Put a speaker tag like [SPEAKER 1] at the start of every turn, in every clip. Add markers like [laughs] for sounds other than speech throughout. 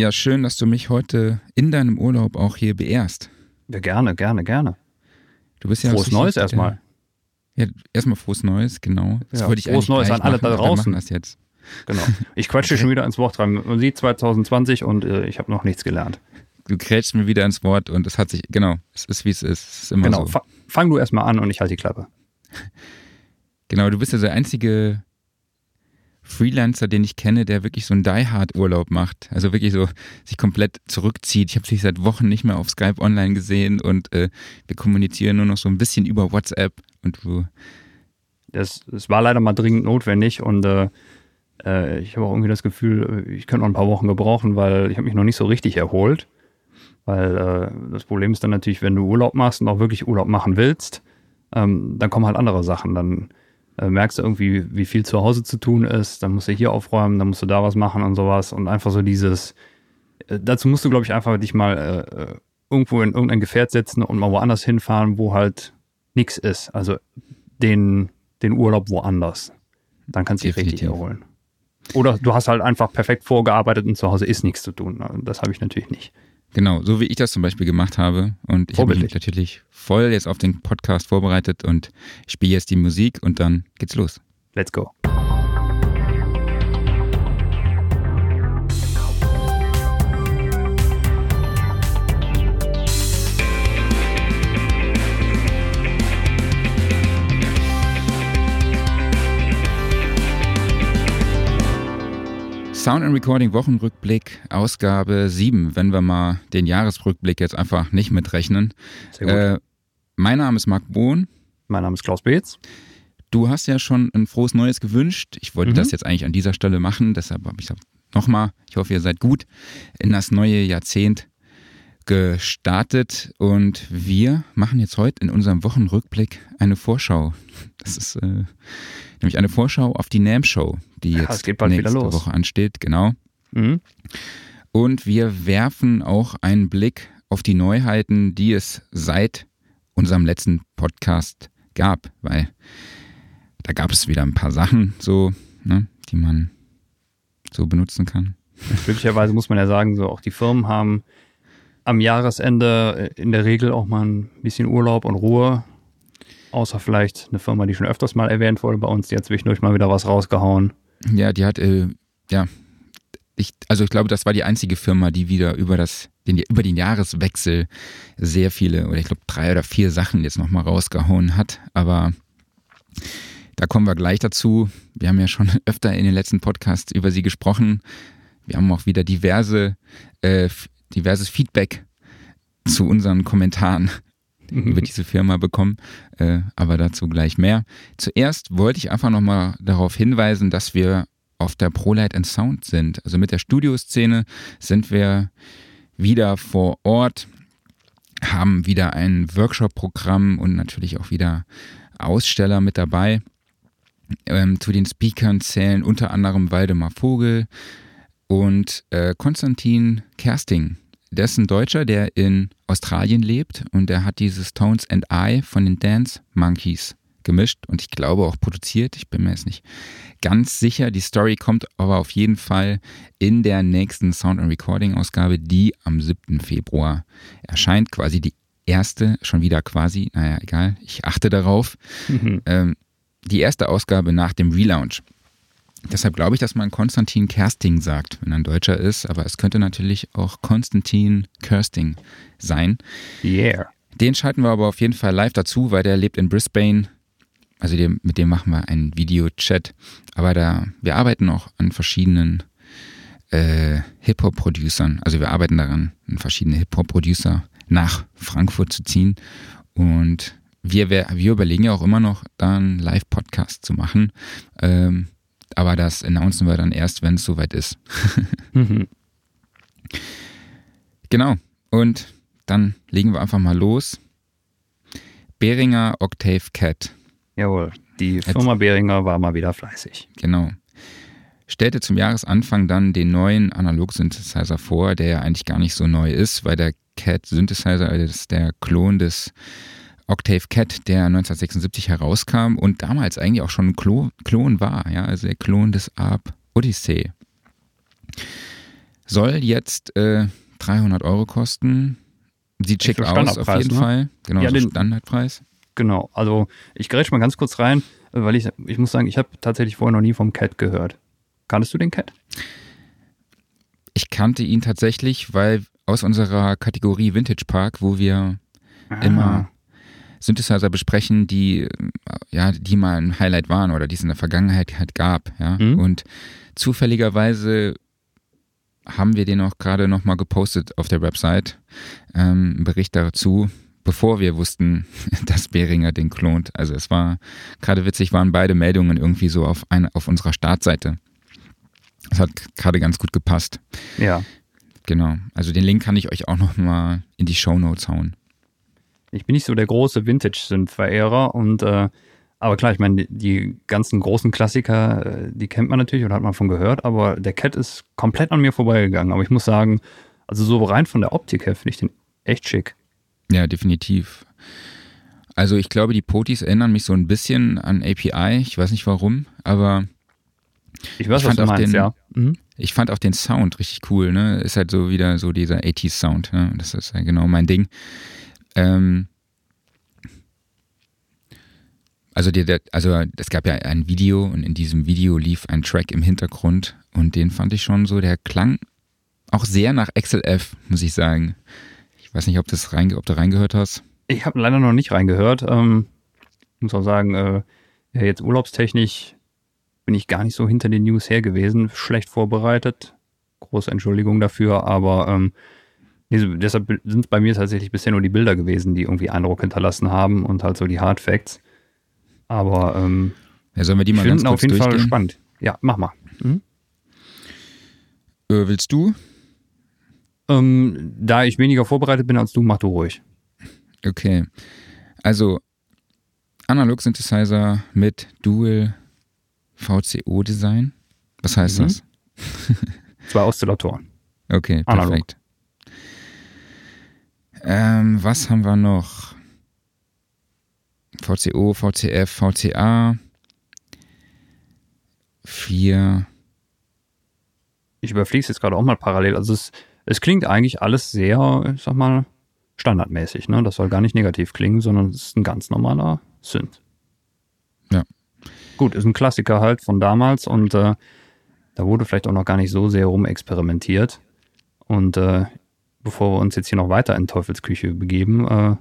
[SPEAKER 1] Ja, schön, dass du mich heute in deinem Urlaub auch hier beehrst.
[SPEAKER 2] Ja, gerne, gerne, gerne.
[SPEAKER 1] Du bist ja
[SPEAKER 2] Frohes Neues erstmal.
[SPEAKER 1] Ja, erstmal frohes Neues, genau.
[SPEAKER 2] Das ja, wollte ich frohes Neues an alle da draußen.
[SPEAKER 1] das jetzt.
[SPEAKER 2] Genau. Ich quatsche schon wieder ins Wort rein. Man sieht 2020 und äh, ich habe noch nichts gelernt.
[SPEAKER 1] Du krätschst mir wieder ins Wort und es hat sich, genau, es ist wie es ist. Es ist immer
[SPEAKER 2] genau,
[SPEAKER 1] so.
[SPEAKER 2] fang du erstmal an und ich halte die Klappe.
[SPEAKER 1] Genau, du bist ja der einzige Freelancer, den ich kenne, der wirklich so einen Die-Hard-Urlaub macht. Also wirklich so sich komplett zurückzieht. Ich habe dich seit Wochen nicht mehr auf Skype online gesehen und äh, wir kommunizieren nur noch so ein bisschen über WhatsApp und du.
[SPEAKER 2] Das, das war leider mal dringend notwendig und äh, äh ich habe auch irgendwie das Gefühl, ich könnte noch ein paar Wochen gebrauchen, weil ich habe mich noch nicht so richtig erholt. Weil äh, das Problem ist dann natürlich, wenn du Urlaub machst und auch wirklich Urlaub machen willst, ähm, dann kommen halt andere Sachen. Dann merkst du irgendwie, wie viel zu Hause zu tun ist, dann musst du hier aufräumen, dann musst du da was machen und sowas und einfach so dieses, äh, dazu musst du, glaube ich, einfach dich mal äh, äh, irgendwo in irgendein Gefährt setzen und mal woanders hinfahren, wo halt nichts ist. Also den, den Urlaub woanders. Dann kannst du dich richtig erholen. Oder du hast halt einfach perfekt vorgearbeitet und zu Hause ist nichts zu tun. Das habe ich natürlich nicht.
[SPEAKER 1] Genau, so wie ich das zum Beispiel gemacht habe. Und ich habe mich natürlich voll jetzt auf den Podcast vorbereitet und spiele jetzt die Musik und dann geht's los.
[SPEAKER 2] Let's go.
[SPEAKER 1] Sound and Recording Wochenrückblick, Ausgabe 7, wenn wir mal den Jahresrückblick jetzt einfach nicht mitrechnen.
[SPEAKER 2] Sehr gut. Äh,
[SPEAKER 1] mein Name ist Marc Bohn.
[SPEAKER 2] Mein Name ist Klaus Beetz.
[SPEAKER 1] Du hast ja schon ein frohes Neues gewünscht. Ich wollte mhm. das jetzt eigentlich an dieser Stelle machen, deshalb habe ich gesagt, nochmal, ich hoffe, ihr seid gut in das neue Jahrzehnt gestartet und wir machen jetzt heute in unserem Wochenrückblick eine Vorschau. Das ist äh, nämlich eine Vorschau auf die NAM Show, die ja, jetzt nächste Woche ansteht, genau. Mhm. Und wir werfen auch einen Blick auf die Neuheiten, die es seit unserem letzten Podcast gab, weil da gab es wieder ein paar Sachen, so, ne, die man so benutzen kann.
[SPEAKER 2] Glücklicherweise muss man ja sagen, so auch die Firmen haben am Jahresende in der Regel auch mal ein bisschen Urlaub und Ruhe. Außer vielleicht eine Firma, die schon öfters mal erwähnt wurde bei uns, die hat zwischendurch mal wieder was rausgehauen.
[SPEAKER 1] Ja, die hat, äh, ja, ich, also ich glaube, das war die einzige Firma, die wieder über das, den, über den Jahreswechsel sehr viele, oder ich glaube drei oder vier Sachen jetzt nochmal rausgehauen hat. Aber da kommen wir gleich dazu. Wir haben ja schon [laughs] öfter in den letzten Podcasts über sie gesprochen. Wir haben auch wieder diverse, äh, diverses Feedback zu unseren Kommentaren über diese Firma bekommen, äh, aber dazu gleich mehr. Zuerst wollte ich einfach nochmal darauf hinweisen, dass wir auf der ProLight and Sound sind. Also mit der Studioszene sind wir wieder vor Ort, haben wieder ein Workshop-Programm und natürlich auch wieder Aussteller mit dabei. Ähm, zu den Speakern zählen unter anderem Waldemar Vogel und äh, Konstantin Kersting der ist ein Deutscher, der in Australien lebt und der hat dieses Tones and I von den Dance Monkeys gemischt und ich glaube auch produziert. Ich bin mir jetzt nicht ganz sicher. Die Story kommt aber auf jeden Fall in der nächsten Sound and Recording Ausgabe, die am 7. Februar erscheint. Quasi die erste, schon wieder quasi, naja, egal, ich achte darauf. Mhm. Ähm, die erste Ausgabe nach dem Relaunch. Deshalb glaube ich, dass man Konstantin Kersting sagt, wenn er ein Deutscher ist, aber es könnte natürlich auch Konstantin Kersting sein.
[SPEAKER 2] Yeah.
[SPEAKER 1] Den schalten wir aber auf jeden Fall live dazu, weil der lebt in Brisbane. Also dem, mit dem machen wir einen Videochat. Aber da, wir arbeiten auch an verschiedenen äh, Hip-Hop-Producern. Also wir arbeiten daran, verschiedene Hip-Hop-Producer nach Frankfurt zu ziehen. Und wir, wir, wir überlegen ja auch immer noch, da einen Live-Podcast zu machen. Ähm, aber das announcen wir dann erst, wenn es soweit ist. [laughs] mhm. Genau. Und dann legen wir einfach mal los. Behringer Octave Cat.
[SPEAKER 2] Jawohl, die Firma Behringer war mal wieder fleißig.
[SPEAKER 1] Genau. Stellte zum Jahresanfang dann den neuen Analog-Synthesizer vor, der ja eigentlich gar nicht so neu ist, weil der Cat Synthesizer, also ist der Klon des Octave Cat, der 1976 herauskam und damals eigentlich auch schon ein Klon, Klon war, ja, also der Klon des Arp Odyssey. Soll jetzt äh, 300 Euro kosten. Sieht schick aus auf jeden
[SPEAKER 2] ne?
[SPEAKER 1] Fall. Genau,
[SPEAKER 2] Ja,
[SPEAKER 1] so
[SPEAKER 2] den-
[SPEAKER 1] Standardpreis.
[SPEAKER 2] Genau, also ich grätsch mal ganz kurz rein, weil ich, ich muss sagen, ich habe tatsächlich vorher noch nie vom Cat gehört. Kanntest du den Cat?
[SPEAKER 1] Ich kannte ihn tatsächlich, weil aus unserer Kategorie Vintage Park, wo wir immer Synthesizer besprechen, die äh, ja, die mal ein Highlight waren oder die es in der Vergangenheit halt gab, ja.
[SPEAKER 2] Mhm.
[SPEAKER 1] Und zufälligerweise haben wir den auch gerade nochmal gepostet auf der Website, ähm, einen Bericht dazu, bevor wir wussten, [laughs] dass Behringer den klont. Also es war gerade witzig, waren beide Meldungen irgendwie so auf, eine, auf unserer Startseite. Das hat gerade ganz gut gepasst.
[SPEAKER 2] Ja,
[SPEAKER 1] Genau. Also den Link kann ich euch auch nochmal in die Show Notes hauen.
[SPEAKER 2] Ich bin nicht so der große Vintage-Synth-Verehrer und äh, aber klar, ich meine, die, die ganzen großen Klassiker, äh, die kennt man natürlich oder hat man von gehört, aber der Cat ist komplett an mir vorbeigegangen. Aber ich muss sagen, also so rein von der Optik her finde ich den echt schick.
[SPEAKER 1] Ja, definitiv. Also ich glaube, die Potis erinnern mich so ein bisschen an API. Ich weiß nicht warum, aber
[SPEAKER 2] Ich weiß,
[SPEAKER 1] Ich fand auch
[SPEAKER 2] meinst,
[SPEAKER 1] den-
[SPEAKER 2] ja. Mhm.
[SPEAKER 1] ich fand auch den Sound richtig cool. Ne? Ist halt so wieder so dieser 80s Sound. Ne? Das ist ja genau mein Ding. Ähm also, der, der, also es gab ja ein Video und in diesem Video lief ein Track im Hintergrund und den fand ich schon so, der klang auch sehr nach XLF, muss ich sagen. Ich weiß nicht, ob, das reinge ob du reingehört hast.
[SPEAKER 2] Ich habe leider noch nicht reingehört. Ähm, muss auch sagen, äh, ja, jetzt urlaubstechnisch bin ich gar nicht so hinter den News her gewesen. Schlecht vorbereitet. Große Entschuldigung dafür, aber ähm, nee, deshalb sind es bei mir tatsächlich bisher nur die Bilder gewesen, die irgendwie Eindruck hinterlassen haben und halt so die Hard Facts. Aber ähm,
[SPEAKER 1] Ja, sollen wir die mal ganz kurz
[SPEAKER 2] auf jeden Fall
[SPEAKER 1] durchgehen?
[SPEAKER 2] spannend. Ja, mach mal. Mhm.
[SPEAKER 1] Äh, willst du?
[SPEAKER 2] Ähm, da ich weniger vorbereitet bin als du, mach du ruhig.
[SPEAKER 1] Okay. Also Analog Synthesizer mit Dual VCO Design. Was heißt
[SPEAKER 2] Mhm.
[SPEAKER 1] das?
[SPEAKER 2] Zwei Oszillatoren.
[SPEAKER 1] Okay,
[SPEAKER 2] Analog.
[SPEAKER 1] Ähm, was haben wir noch? VCO, VCF, VCA. Vier.
[SPEAKER 2] ich überfliege es jetzt gerade auch mal parallel. Also es, es klingt eigentlich alles sehr, ich sag mal, standardmäßig. Ne? Das soll gar nicht negativ klingen, sondern es ist ein ganz normaler Synth.
[SPEAKER 1] Ja.
[SPEAKER 2] Gut, ist ein Klassiker halt von damals und äh, da wurde vielleicht auch noch gar nicht so sehr rumexperimentiert. Und äh, bevor wir uns jetzt hier noch weiter in Teufelsküche begeben, äh,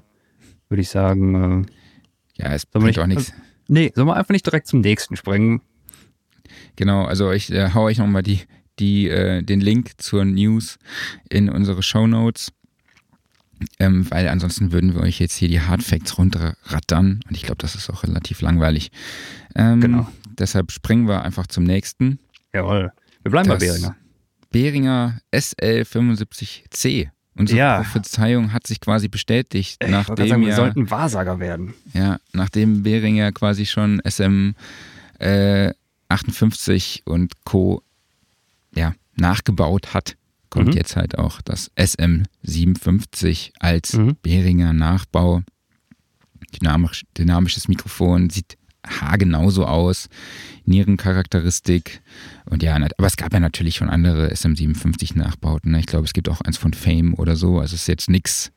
[SPEAKER 2] würde ich sagen, äh,
[SPEAKER 1] Ja, es bringt
[SPEAKER 2] nicht-
[SPEAKER 1] auch nichts.
[SPEAKER 2] nee, sollen wir einfach nicht direkt zum nächsten springen?
[SPEAKER 1] Genau, also ich äh, hau euch nochmal die, die, äh, den Link zur News in unsere Show Notes. Ähm, weil ansonsten würden wir euch jetzt hier die Hard Facts runterrattern und ich glaube, das ist auch relativ langweilig. Ähm,
[SPEAKER 2] Genau.
[SPEAKER 1] Deshalb springen wir einfach zum nächsten.
[SPEAKER 2] Jawohl. Wir bleiben bei
[SPEAKER 1] Das-
[SPEAKER 2] Behringer.
[SPEAKER 1] Behringer SL75C. Unsere
[SPEAKER 2] Ja.
[SPEAKER 1] Prophezeiung hat sich quasi bestätigt,
[SPEAKER 2] Ich
[SPEAKER 1] nachdem
[SPEAKER 2] sagen, wir
[SPEAKER 1] ja,
[SPEAKER 2] sollten Wahrsager werden.
[SPEAKER 1] ja, nachdem Behringer quasi schon SM äh, 58 und Co. Ja, nachgebaut hat, kommt
[SPEAKER 2] Mhm.
[SPEAKER 1] jetzt halt auch das SM57 als
[SPEAKER 2] Mhm.
[SPEAKER 1] Behringer Nachbau. Dynamisch, dynamisches Mikrofon sieht haargenauso aus, Nierencharakteristik und ja, aber es gab ja natürlich schon andere SM57 Nachbauten. Ne? Ich glaube, es gibt auch eins von Fame oder so. Also es ist jetzt nichts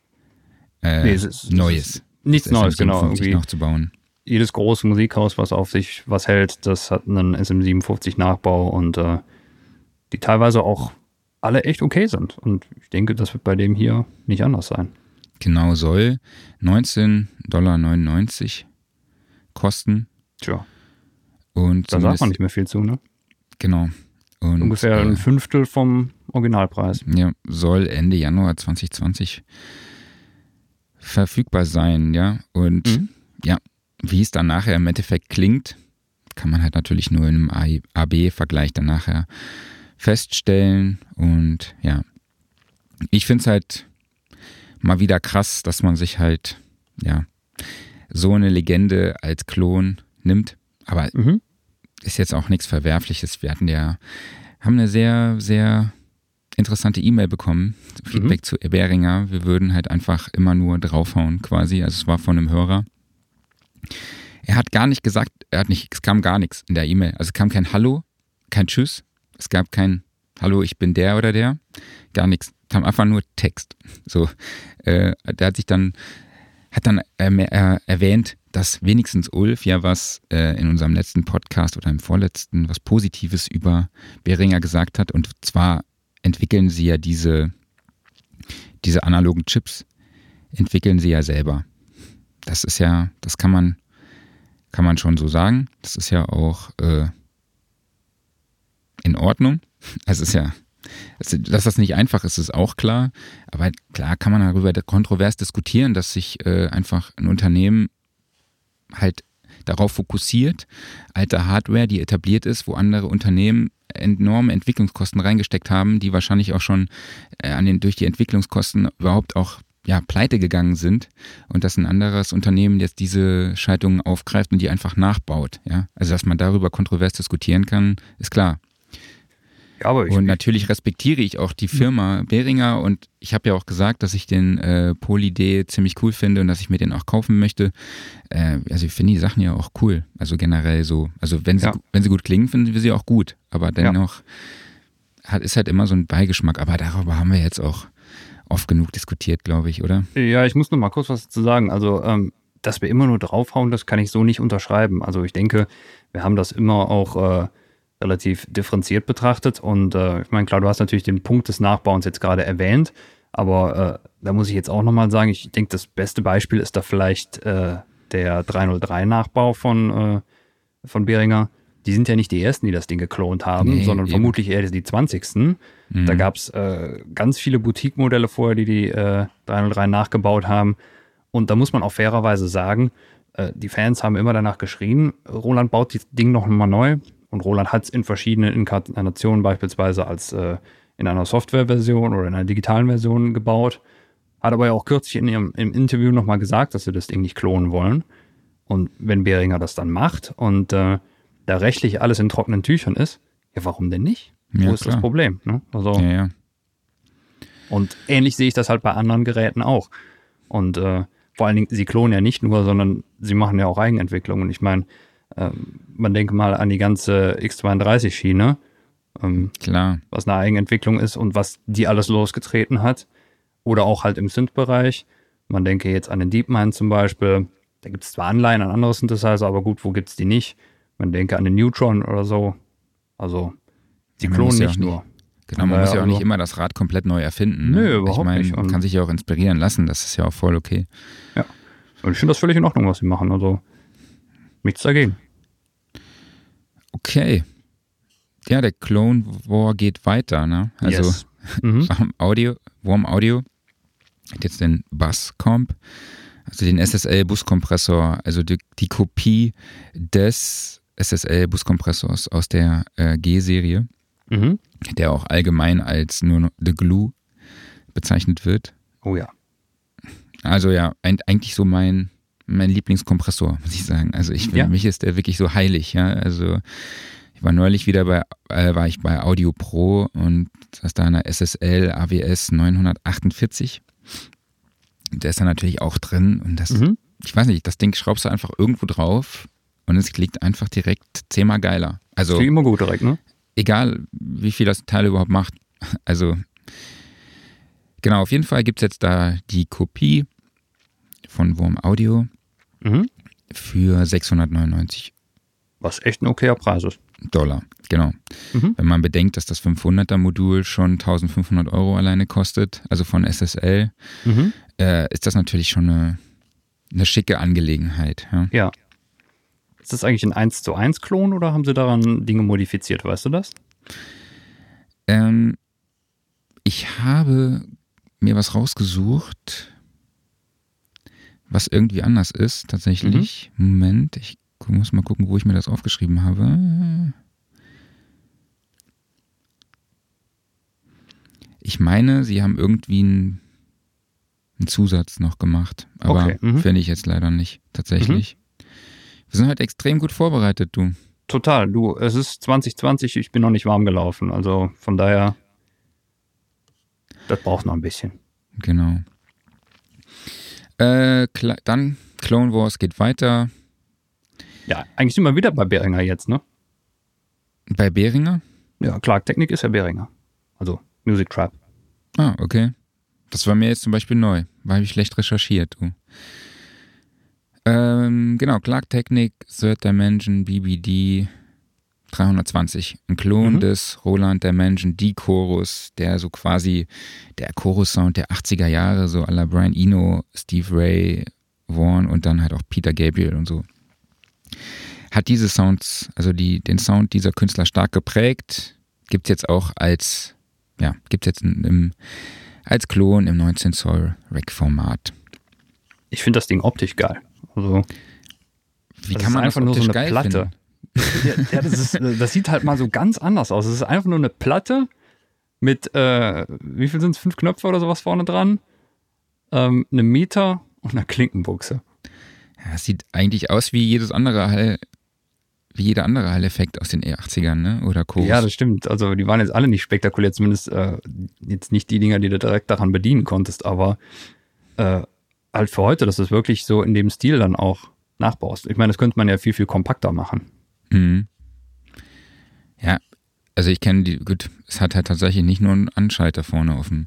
[SPEAKER 1] äh,
[SPEAKER 2] Nee, ist- es
[SPEAKER 1] Neues.
[SPEAKER 2] Nichts Neues, genau.
[SPEAKER 1] SM57
[SPEAKER 2] Irgendwie
[SPEAKER 1] nachzubauen.
[SPEAKER 2] jedes große Musikhaus, was auf sich was hält, das hat einen SM57 Nachbau und äh, die teilweise auch alle echt okay sind. Und ich denke, das wird bei dem hier nicht anders sein.
[SPEAKER 1] Genau soll 19,99 Dollar kosten.
[SPEAKER 2] Tja,
[SPEAKER 1] Und
[SPEAKER 2] da sagt man nicht mehr viel zu, ne?
[SPEAKER 1] Genau. Und,
[SPEAKER 2] Ungefähr ein
[SPEAKER 1] äh,
[SPEAKER 2] Fünftel vom Originalpreis.
[SPEAKER 1] ja, soll Ende Januar 2020 verfügbar sein, ja. Und
[SPEAKER 2] Mhm.
[SPEAKER 1] ja, wie es dann nachher im Endeffekt klingt, kann man halt natürlich nur in einem AB-Vergleich dann nachher feststellen. Und ja, ich finde es halt mal wieder krass, dass man sich halt, ja, so eine Legende als Klon nimmt. Aber
[SPEAKER 2] Mhm.
[SPEAKER 1] ist jetzt auch nichts Verwerfliches. Wir hatten ja, haben eine sehr, sehr interessante E-Mail bekommen, Feedback zu Beringer. Wir würden halt einfach immer nur draufhauen quasi. Also es war von einem Hörer. Er hat gar nicht gesagt, er hat nicht, es kam gar nichts in der E-Mail. Also es kam kein Hallo, kein Tschüss, es gab kein hallo, ich bin der oder der. Gar nichts. Kam einfach nur Text. So, äh, der hat sich dann, hat dann äh, erwähnt, dass wenigstens Ulf ja was äh, in unserem letzten Podcast oder im vorletzten was Positives über Behringer gesagt hat. Und zwar entwickeln sie ja diese, diese analogen Chips, entwickeln sie ja selber. Das ist ja, das kann man, kann man schon so sagen. Das ist ja auch äh, in Ordnung. [laughs] Es ist ja, dass das nicht einfach ist, ist auch klar. Aber klar kann man darüber kontrovers diskutieren, dass sich äh, einfach ein Unternehmen halt darauf fokussiert, alte Hardware, die etabliert ist, wo andere Unternehmen enorme Entwicklungskosten reingesteckt haben, die wahrscheinlich auch schon äh, an den, durch die Entwicklungskosten überhaupt auch ja, pleite gegangen sind und dass ein anderes Unternehmen jetzt diese Schaltungen aufgreift und die einfach nachbaut. Ja? Also dass man darüber kontrovers diskutieren kann, ist klar. Ja, aber ich, und natürlich respektiere ich auch die Firma Behringer und ich habe ja auch gesagt, dass ich den äh, Poly-D ziemlich cool finde und dass ich mir den auch kaufen möchte. Äh, also ich finde die Sachen ja auch cool. Also generell so. Also wenn sie, ja. wenn sie gut klingen, finden wir sie auch gut. Aber dennoch ja. hat, ist halt immer so ein Beigeschmack. Aber darüber haben wir jetzt auch oft genug diskutiert, glaube ich, oder?
[SPEAKER 2] Ja, ich muss noch mal kurz was dazu sagen. Also, ähm, dass wir immer nur draufhauen, das kann ich so nicht unterschreiben. Also ich denke, wir haben das immer auch äh, relativ differenziert betrachtet. Und äh, ich meine, klar, du hast natürlich den Punkt des Nachbauens jetzt gerade erwähnt, aber äh, da muss ich jetzt auch nochmal sagen, ich denke, das beste Beispiel ist da vielleicht äh, der 303-Nachbau von, äh, von Behringer. Die sind ja nicht die ersten, die das Ding geklont haben, nee, sondern eben. vermutlich eher die 20. Mhm. Da gab es äh, ganz viele Boutique-Modelle vorher, die die 303 äh, nachgebaut haben. Und da muss man auch fairerweise sagen, die Fans haben immer danach geschrien, Roland baut das Ding noch mal neu. Und Roland hat es in verschiedenen Inkarnationen, beispielsweise als äh, in einer Softwareversion oder in einer digitalen Version gebaut. Hat aber ja auch kürzlich in ihrem im Interview nochmal gesagt, dass sie das Ding nicht klonen wollen. Und wenn Behringer das dann macht und äh, da rechtlich alles in trockenen Tüchern ist, ja, warum denn nicht? Ja, Wo ist klar. das Problem? Ne? Also, ja, ja. Und ähnlich sehe ich das halt bei anderen Geräten auch. Und äh, vor allen Dingen, sie klonen ja nicht nur, sondern sie machen ja auch Eigenentwicklungen. Ich meine, ähm, man denke mal an die ganze X32-Schiene. Ähm, Klar. Was eine Eigenentwicklung ist und was die alles losgetreten hat. Oder auch halt im Synth-Bereich. Man denke jetzt an den DeepMind zum Beispiel. Da gibt es zwar Anleihen an andere Synthesizer, aber gut, wo gibt es die nicht? Man denke an den Neutron oder so. Also, die ja, klonen nicht nur.
[SPEAKER 1] Genau, man muss ja auch nicht immer das Rad komplett neu erfinden. Ne? Nö, überhaupt ich mein, nicht. Man kann sich ja auch inspirieren lassen, das ist ja auch voll okay.
[SPEAKER 2] Ja. Und ich finde das völlig in Ordnung, was sie machen. Also, nichts dagegen.
[SPEAKER 1] Okay. Ja, der Clone War geht weiter, ne? Also yes. mhm. [laughs] Audio, Warm Audio hat jetzt den Bass-Comp, also den SSL-Buskompressor, also die, die, Kopie des SSL-Buskompressors aus der äh, G-Serie, mhm. der auch allgemein als nur The Glue bezeichnet wird.
[SPEAKER 2] Oh ja.
[SPEAKER 1] Also ja, eigentlich so mein mein Lieblingskompressor, muss ich sagen. Also ich, ja. für mich ist der wirklich so heilig, ja. Also ich war neulich wieder bei, äh, war ich bei Audio Pro und das ist da eine SSL AWS 948. Der ist da natürlich auch drin und das, mhm. ich weiß nicht, das Ding schraubst du einfach irgendwo drauf und es klingt einfach direkt zehnmal geiler. Also,
[SPEAKER 2] klingt immer gut direkt, ne?
[SPEAKER 1] Egal, wie viel das Teil überhaupt macht. Also, genau, auf jeden Fall gibt es jetzt da die Kopie von Wurm Audio mhm. für 699.
[SPEAKER 2] Was echt ein okayer Preis ist.
[SPEAKER 1] Dollar, genau. Mhm. Wenn man bedenkt, dass das 500er Modul schon 1500 Euro alleine kostet, also von SSL, mhm. äh, ist das natürlich schon eine, eine schicke Angelegenheit. Ja.
[SPEAKER 2] ja. Ist das eigentlich ein 1 zu 1 Klon oder haben sie daran Dinge modifiziert, weißt du das?
[SPEAKER 1] Ähm, ich habe mir was rausgesucht was irgendwie anders ist, tatsächlich. Mhm. Moment, ich muss mal gucken, wo ich mir das aufgeschrieben habe. Ich meine, sie haben irgendwie einen, einen Zusatz noch gemacht, aber okay. mhm. finde ich jetzt leider nicht, tatsächlich. Mhm. Wir sind halt extrem gut vorbereitet, du.
[SPEAKER 2] Total, du, es ist 2020, ich bin noch nicht warm gelaufen, also von daher, das braucht noch ein bisschen.
[SPEAKER 1] Genau. Äh, dann Clone Wars geht weiter.
[SPEAKER 2] Ja, eigentlich sind wir wieder bei Beringer jetzt, ne?
[SPEAKER 1] Bei Beringer?
[SPEAKER 2] Ja, Clark Technik ist ja Beringer. also Music Trap.
[SPEAKER 1] Ah, okay. Das war mir jetzt zum Beispiel neu, weil ich schlecht recherchiert. Du. Ähm, genau, Clark Technic, Third Dimension, BBD 320. Ein Klon mhm. des Roland Dimension D-Chorus, der so quasi der Chorus-Sound der 80er Jahre, so à la Brian Eno, Steve Ray, Vaughn und dann halt auch Peter Gabriel und so. Hat diese Sounds, also die, den Sound dieser Künstler stark geprägt. Gibt es jetzt auch als, ja, gibt jetzt im, als Klon im 19 Zoll Rack-Format.
[SPEAKER 2] Ich finde das Ding optisch geil. Also,
[SPEAKER 1] Wie kann man einfach das nur so eine Platte?
[SPEAKER 2] ja, ja, das, ist, das sieht halt mal so ganz anders aus. Es ist einfach nur eine Platte mit, äh, wie viel sind es? Fünf Knöpfe oder sowas vorne dran? Ähm, einem Meter und einer Klinkenbuchse.
[SPEAKER 1] Ja, es sieht eigentlich aus wie jedes andere Hall, wie jeder andere Hall-Effekt aus den E80ern, ne? Oder Co.
[SPEAKER 2] Ja, das stimmt. Also die waren jetzt alle nicht spektakulär, zumindest äh, jetzt nicht die Dinger, die du direkt daran bedienen konntest, aber äh, halt für heute, dass du es wirklich so in dem Stil dann auch nachbaust. Ich meine, das könnte man ja viel, viel kompakter machen.
[SPEAKER 1] Mhm. Ja, also ich kenne die, gut, es hat halt tatsächlich nicht nur einen Anschalter vorne auf, dem,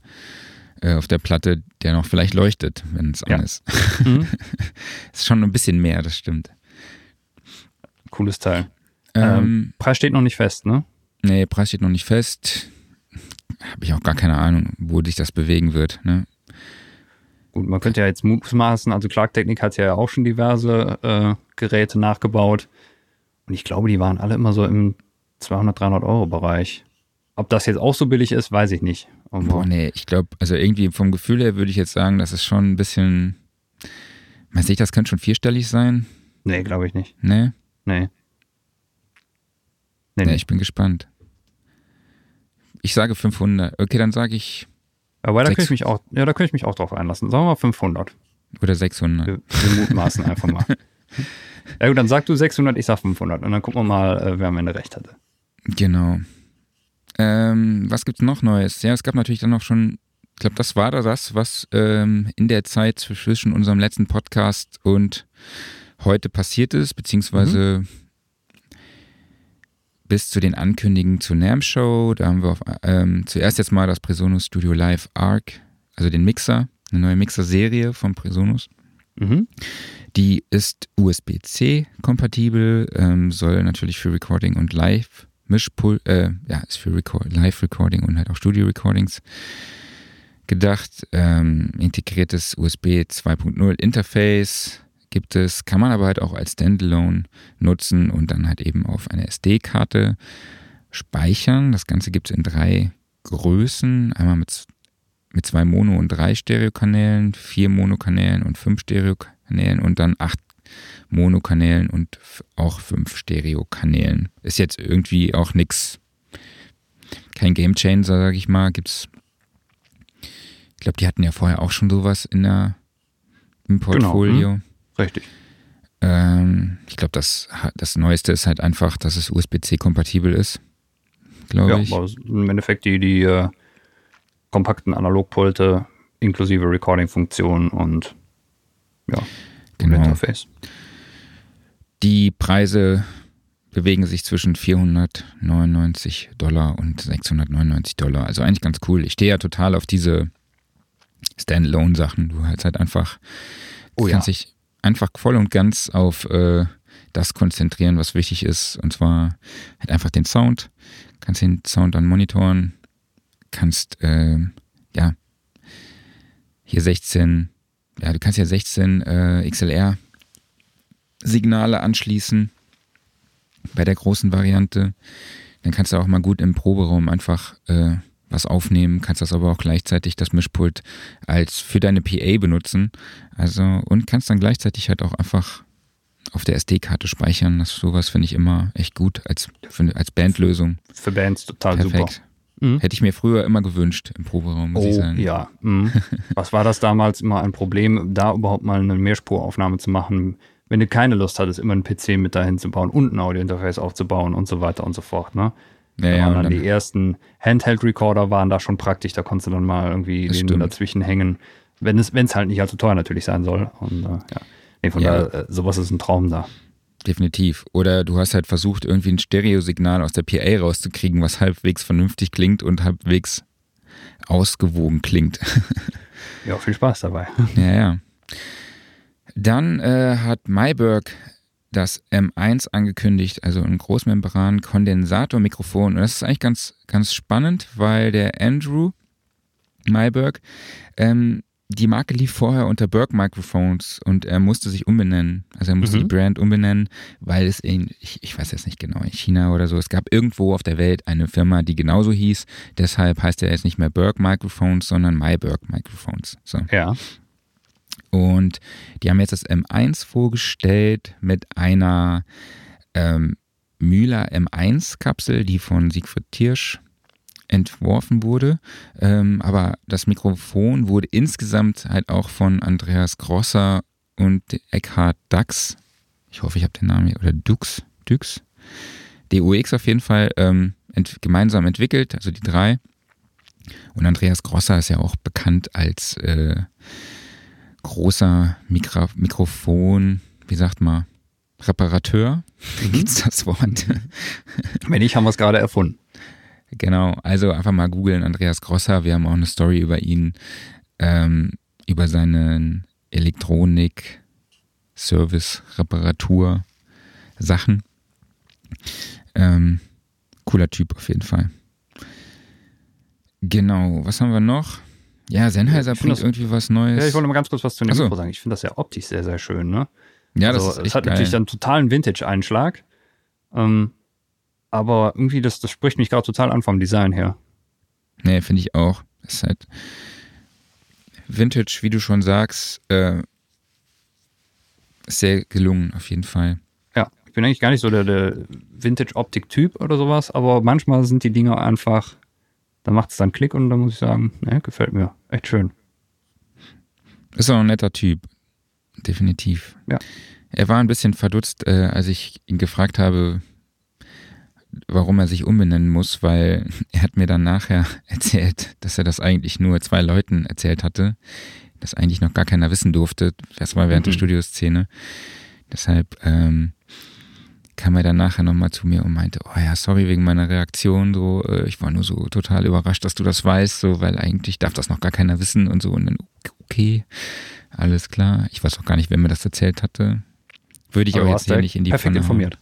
[SPEAKER 1] äh, auf der Platte, der noch vielleicht leuchtet, wenn es ja. an ist. Mhm. [laughs] ist schon ein bisschen mehr, das stimmt.
[SPEAKER 2] Cooles Teil. Ähm, ähm, Preis steht noch nicht fest, ne?
[SPEAKER 1] Nee, Preis steht noch nicht fest. Habe ich auch gar keine Ahnung, wo sich das bewegen wird. Ne?
[SPEAKER 2] Gut, man könnte ja jetzt mutmaßen, also Clark Technik hat ja auch schon diverse äh, Geräte nachgebaut. Und ich glaube, die waren alle immer so im 200, 300 Euro Bereich. Ob das jetzt auch so billig ist, weiß ich nicht.
[SPEAKER 1] Aber Boah, nee, ich glaube, also irgendwie vom Gefühl her würde ich jetzt sagen, das ist schon ein bisschen. Meinst du, das könnte schon vierstellig sein?
[SPEAKER 2] Nee, glaube ich nicht.
[SPEAKER 1] Nee?
[SPEAKER 2] Nee.
[SPEAKER 1] Nee, nee ich bin gespannt. Ich sage 500. Okay, dann sage ich.
[SPEAKER 2] Aber da könnte ich mich auch, ja, da könnte ich mich auch drauf einlassen. Sagen wir mal 500.
[SPEAKER 1] Oder 600.
[SPEAKER 2] Wir, wir mutmaßen einfach mal. [laughs] [laughs] Ja gut, dann sag du 600, ich sag 500 und dann gucken wir mal, äh, wer am Ende recht hatte.
[SPEAKER 1] Genau. Ähm, was gibt's noch Neues? Ja, es gab natürlich dann noch schon, ich glaube, das war da das, was ähm, in der Zeit zwischen unserem letzten Podcast und heute passiert ist, beziehungsweise mhm. bis zu den Ankündigungen zur NAM Show. Da haben wir auf, ähm, zuerst jetzt mal das Presonus Studio Live Arc, also den Mixer, eine neue Mixer-Serie vom Presonus. Mhm. Die ist USB-C kompatibel, ähm, soll natürlich für Recording und Live Mischpul, äh, ja, ist für Record, Live Recording und halt auch Studio Recordings gedacht. Ähm, integriertes USB 2.0 Interface gibt es, kann man aber halt auch als Standalone nutzen und dann halt eben auf eine SD-Karte speichern. Das Ganze gibt es in drei Größen, einmal mit mit zwei Mono- und drei Stereokanälen, vier Monokanälen und fünf Stereokanälen und dann acht Monokanälen und auch fünf Stereokanälen. Ist jetzt irgendwie auch nichts, kein Gamechanger, sage ich mal. Gibt's. Ich glaube, die hatten ja vorher auch schon sowas in der, im Portfolio. Genau, hm.
[SPEAKER 2] Richtig.
[SPEAKER 1] Ähm, ich glaube, das, das Neueste ist halt einfach, dass es USB-C kompatibel ist. Glaube ja, ich.
[SPEAKER 2] Aber im Endeffekt die, die äh, kompakten Analogpulte inklusive Recording-Funktion und ja,
[SPEAKER 1] genau. Interface. Die Preise bewegen sich zwischen 499 Dollar und 699 Dollar. Also eigentlich ganz cool. Ich stehe ja total auf diese Standalone-Sachen. Du halt halt einfach, oh, kannst ja. dich einfach voll und ganz auf äh, das konzentrieren, was wichtig ist. Und zwar halt einfach den Sound. Kannst den Sound dann monitoren, kannst, äh, ja, hier 16, ja, du kannst ja 16 äh, XLR-Signale anschließen bei der großen Variante. Dann kannst du auch mal gut im Proberaum einfach äh, was aufnehmen, kannst das aber auch gleichzeitig das Mischpult als für deine PA benutzen. Also und kannst dann gleichzeitig halt auch einfach auf der SD-Karte speichern. Das sowas finde ich immer echt gut als, als Bandlösung.
[SPEAKER 2] Für Bands total Perfekt. super.
[SPEAKER 1] Mhm. Hätte ich mir früher immer gewünscht im Proberaum, muss
[SPEAKER 2] oh,
[SPEAKER 1] ich sagen.
[SPEAKER 2] Ja. Mhm. Was war das damals immer ein Problem, da überhaupt mal eine Mehrspuraufnahme zu machen, wenn du keine Lust hattest, immer einen PC mit dahin zu bauen und ein Audiointerface aufzubauen und so weiter und so fort, ne? Ja, ja, dann, dann die ersten Handheld-Recorder waren da schon praktisch, da konntest du dann mal irgendwie den dazwischen hängen, wenn es, wenn es halt nicht allzu teuer natürlich sein soll. Und äh, ja. Nee, von ja. daher, äh, sowas ist ein Traum da.
[SPEAKER 1] Definitiv. Oder du hast halt versucht, irgendwie ein Stereosignal aus der PA rauszukriegen, was halbwegs vernünftig klingt und halbwegs ausgewogen klingt. [laughs]
[SPEAKER 2] ja, viel Spaß dabei. [laughs]
[SPEAKER 1] Ja, ja. Dann äh, hat Myberg das M1 angekündigt, also ein Großmembran-Kondensatormikrofon. Und das ist eigentlich ganz, ganz spannend, weil der Andrew Myberg ähm, die Marke lief vorher unter Berg Microphones und er musste sich umbenennen. Also er musste mhm. die Brand umbenennen, weil es in, ich, ich weiß jetzt nicht genau, in China oder so, es gab irgendwo auf der Welt eine Firma, die genauso hieß. Deshalb heißt er jetzt nicht mehr Berg Microphones, sondern MyBerg Microphones. So.
[SPEAKER 2] Ja.
[SPEAKER 1] Und die haben jetzt das M1 vorgestellt mit einer ähm, Mühler M1-Kapsel, die von Siegfried Tirsch entworfen wurde. Ähm, aber das Mikrofon wurde insgesamt halt auch von Andreas Grosser und Eckhard Dax, ich hoffe, ich habe den Namen hier, oder Dux, Dux, DUX auf jeden Fall ähm, ent gemeinsam entwickelt, also die drei. Und Andreas Grosser ist ja auch bekannt als äh, großer Mikro Mikrofon, wie sagt man, Reparateur. [laughs] Mhm. Gibt's das Wort?
[SPEAKER 2] Wenn nicht, haben wir es gerade erfunden.
[SPEAKER 1] Genau, also einfach mal googeln, Andreas Grosser. Wir haben auch eine Story über ihn, ähm, über seinen Elektronik, Service, Reparatur, Sachen. Ähm, cooler Typ auf jeden Fall. Genau, was haben wir noch? Ja, Sennheiser bringt das, irgendwie was Neues.
[SPEAKER 2] Ja, ich wollte mal ganz kurz was zu dem Mikro sagen. Ich finde das ja optisch sehr, sehr schön, ne?
[SPEAKER 1] Ja, das also, ist echt
[SPEAKER 2] Es hat
[SPEAKER 1] geil.
[SPEAKER 2] natürlich einen totalen Vintage-Einschlag. Ähm, aber irgendwie, das, das spricht mich gerade total an vom Design her.
[SPEAKER 1] Nee, finde ich auch. Ist halt Vintage, wie du schon sagst, äh, sehr gelungen auf jeden Fall.
[SPEAKER 2] Ja, ich bin eigentlich gar nicht so der, der Vintage-Optik-Typ oder sowas, aber manchmal sind die Dinger einfach, da macht es dann Klick und da muss ich sagen, ne, gefällt mir. Echt schön.
[SPEAKER 1] Ist auch ein netter Typ. Definitiv.
[SPEAKER 2] Ja.
[SPEAKER 1] Er war ein bisschen verdutzt, äh, als ich ihn gefragt habe, warum er sich umbenennen muss, weil [laughs] er hat mir dann nachher [laughs] erzählt, dass er das eigentlich nur zwei Leuten erzählt hatte, das eigentlich noch gar keiner wissen durfte. Das war während mhm. der Studioszene. Deshalb ähm, kam er dann nachher nochmal zu mir und meinte, oh ja, sorry wegen meiner Reaktion, so, äh, ich war nur so total überrascht, dass du das weißt, so, weil eigentlich darf das noch gar keiner wissen und so. Und dann, okay, alles klar. Ich weiß auch gar nicht, wer mir das erzählt hatte. Würde ich Aber auch jetzt hier nicht in die
[SPEAKER 2] Perfekt Pfanne informiert.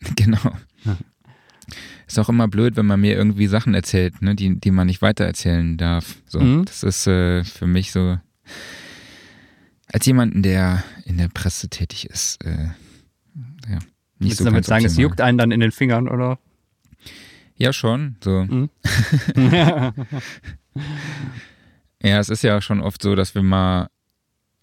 [SPEAKER 2] [laughs]
[SPEAKER 1] Genau. Ist auch immer blöd, wenn man mir irgendwie Sachen erzählt, ne, die, die man nicht weitererzählen darf. So, mhm. Das ist äh, für mich so, als jemanden, der in der Presse tätig ist, äh, ja, nicht Willst so
[SPEAKER 2] du damit sagen, es juckt einen dann in den Fingern, oder?
[SPEAKER 1] Ja, schon. So. Mhm. [laughs] [laughs] ja, es ist ja schon oft so, dass wir mal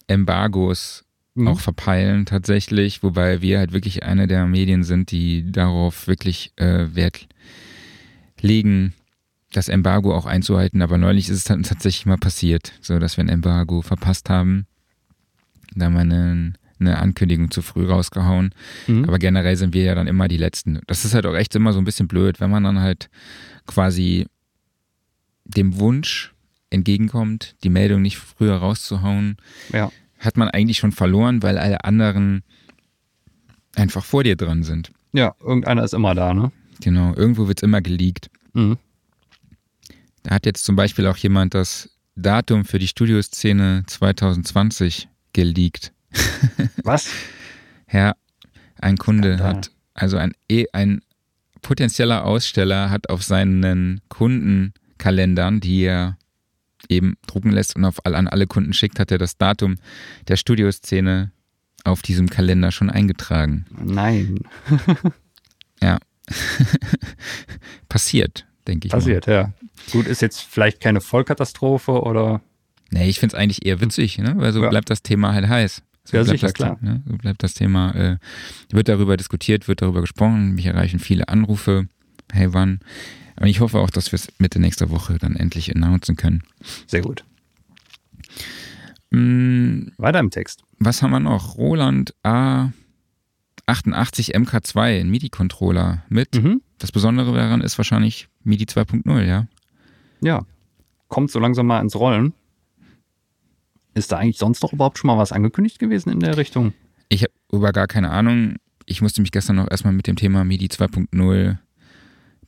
[SPEAKER 1] Embargos mhm. auch verpeilen tatsächlich, wobei wir halt wirklich eine der Medien sind, die darauf wirklich äh, Wert legen, das Embargo auch einzuhalten. Aber neulich ist es dann tatsächlich mal passiert, so dass wir ein Embargo verpasst haben. Da haben wir eine, eine Ankündigung zu früh rausgehauen. Mhm. Aber generell sind wir ja dann immer die Letzten. Das ist halt auch echt immer so ein bisschen blöd, wenn man dann halt quasi dem Wunsch entgegenkommt, die Meldung nicht früher rauszuhauen.
[SPEAKER 2] Ja
[SPEAKER 1] hat man eigentlich schon verloren, weil alle anderen einfach vor dir dran sind.
[SPEAKER 2] Ja, irgendeiner ist immer da, ne?
[SPEAKER 1] Genau, irgendwo wird es immer geleakt. Mhm. Da hat jetzt zum Beispiel auch jemand das Datum für die Studioszene 2020 geleakt. [laughs]
[SPEAKER 2] Was?
[SPEAKER 1] ja, ein Kunde Skandal. hat, also ein, e, ein potenzieller Aussteller hat auf seinen Kundenkalendern, die er eben drucken lässt und auf, an alle Kunden schickt, hat er das Datum der Studioszene auf diesem Kalender schon eingetragen.
[SPEAKER 2] Nein. [laughs]
[SPEAKER 1] ja. [laughs] Passiert, denke ich.
[SPEAKER 2] Passiert,
[SPEAKER 1] mal.
[SPEAKER 2] ja. Gut, ist jetzt vielleicht keine Vollkatastrophe oder.
[SPEAKER 1] Nee, ich finde es eigentlich eher witzig, ne? weil so ja. bleibt das Thema halt heiß. So
[SPEAKER 2] ja,
[SPEAKER 1] bleibt
[SPEAKER 2] sicher,
[SPEAKER 1] das,
[SPEAKER 2] klar.
[SPEAKER 1] Ne? So bleibt das Thema, äh, wird darüber diskutiert, wird darüber gesprochen, mich erreichen viele Anrufe. Hey, wann? Und ich hoffe auch, dass wir es Mitte nächster Woche dann endlich announcen können.
[SPEAKER 2] Sehr gut.
[SPEAKER 1] Mhm.
[SPEAKER 2] Weiter im Text.
[SPEAKER 1] Was haben wir noch? Roland A88 MK2, ein MIDI-Controller mit. Mhm. Das Besondere daran ist wahrscheinlich MIDI 2.0, ja?
[SPEAKER 2] Ja. Kommt so langsam mal ins Rollen. Ist da eigentlich sonst noch überhaupt schon mal was angekündigt gewesen in der Richtung?
[SPEAKER 1] Ich habe über gar keine Ahnung. ich musste mich gestern noch erstmal mit dem Thema MIDI 2.0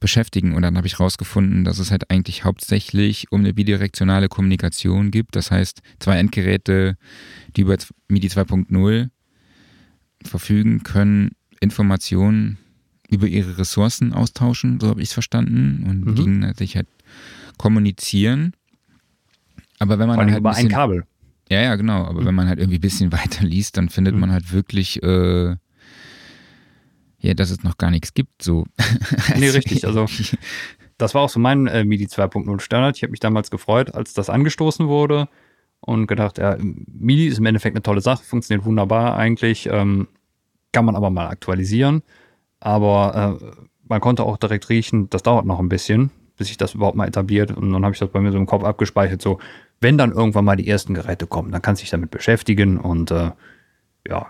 [SPEAKER 1] beschäftigen und dann habe ich rausgefunden, dass es halt eigentlich hauptsächlich um eine bidirektionale Kommunikation gibt. Das heißt, zwei Endgeräte, die über MIDI 2.0 verfügen, können Informationen über ihre Ressourcen austauschen, so habe ich es verstanden, und mhm. gegenseitig halt kommunizieren. Aber wenn man
[SPEAKER 2] halt
[SPEAKER 1] über
[SPEAKER 2] bisschen, ein Kabel.
[SPEAKER 1] Ja, ja, genau. Aber mhm. wenn man halt irgendwie ein bisschen [laughs] weiter liest, dann findet mhm. man halt wirklich, äh, ja, dass es noch gar nichts gibt. So. [laughs]
[SPEAKER 2] nee, richtig. Also [laughs] das war auch so mein äh, MIDI 2.0 Standard. Ich habe mich damals gefreut, als das angestoßen wurde und gedacht, ja, MIDI ist im Endeffekt eine tolle Sache, funktioniert wunderbar eigentlich, ähm, kann man aber mal aktualisieren. Aber äh, man konnte auch direkt riechen, das dauert noch ein bisschen, bis sich das überhaupt mal etabliert. Und dann habe ich das bei mir so im Kopf abgespeichert, so, wenn dann irgendwann mal die ersten Geräte kommen, dann kann sich damit beschäftigen und äh, ja,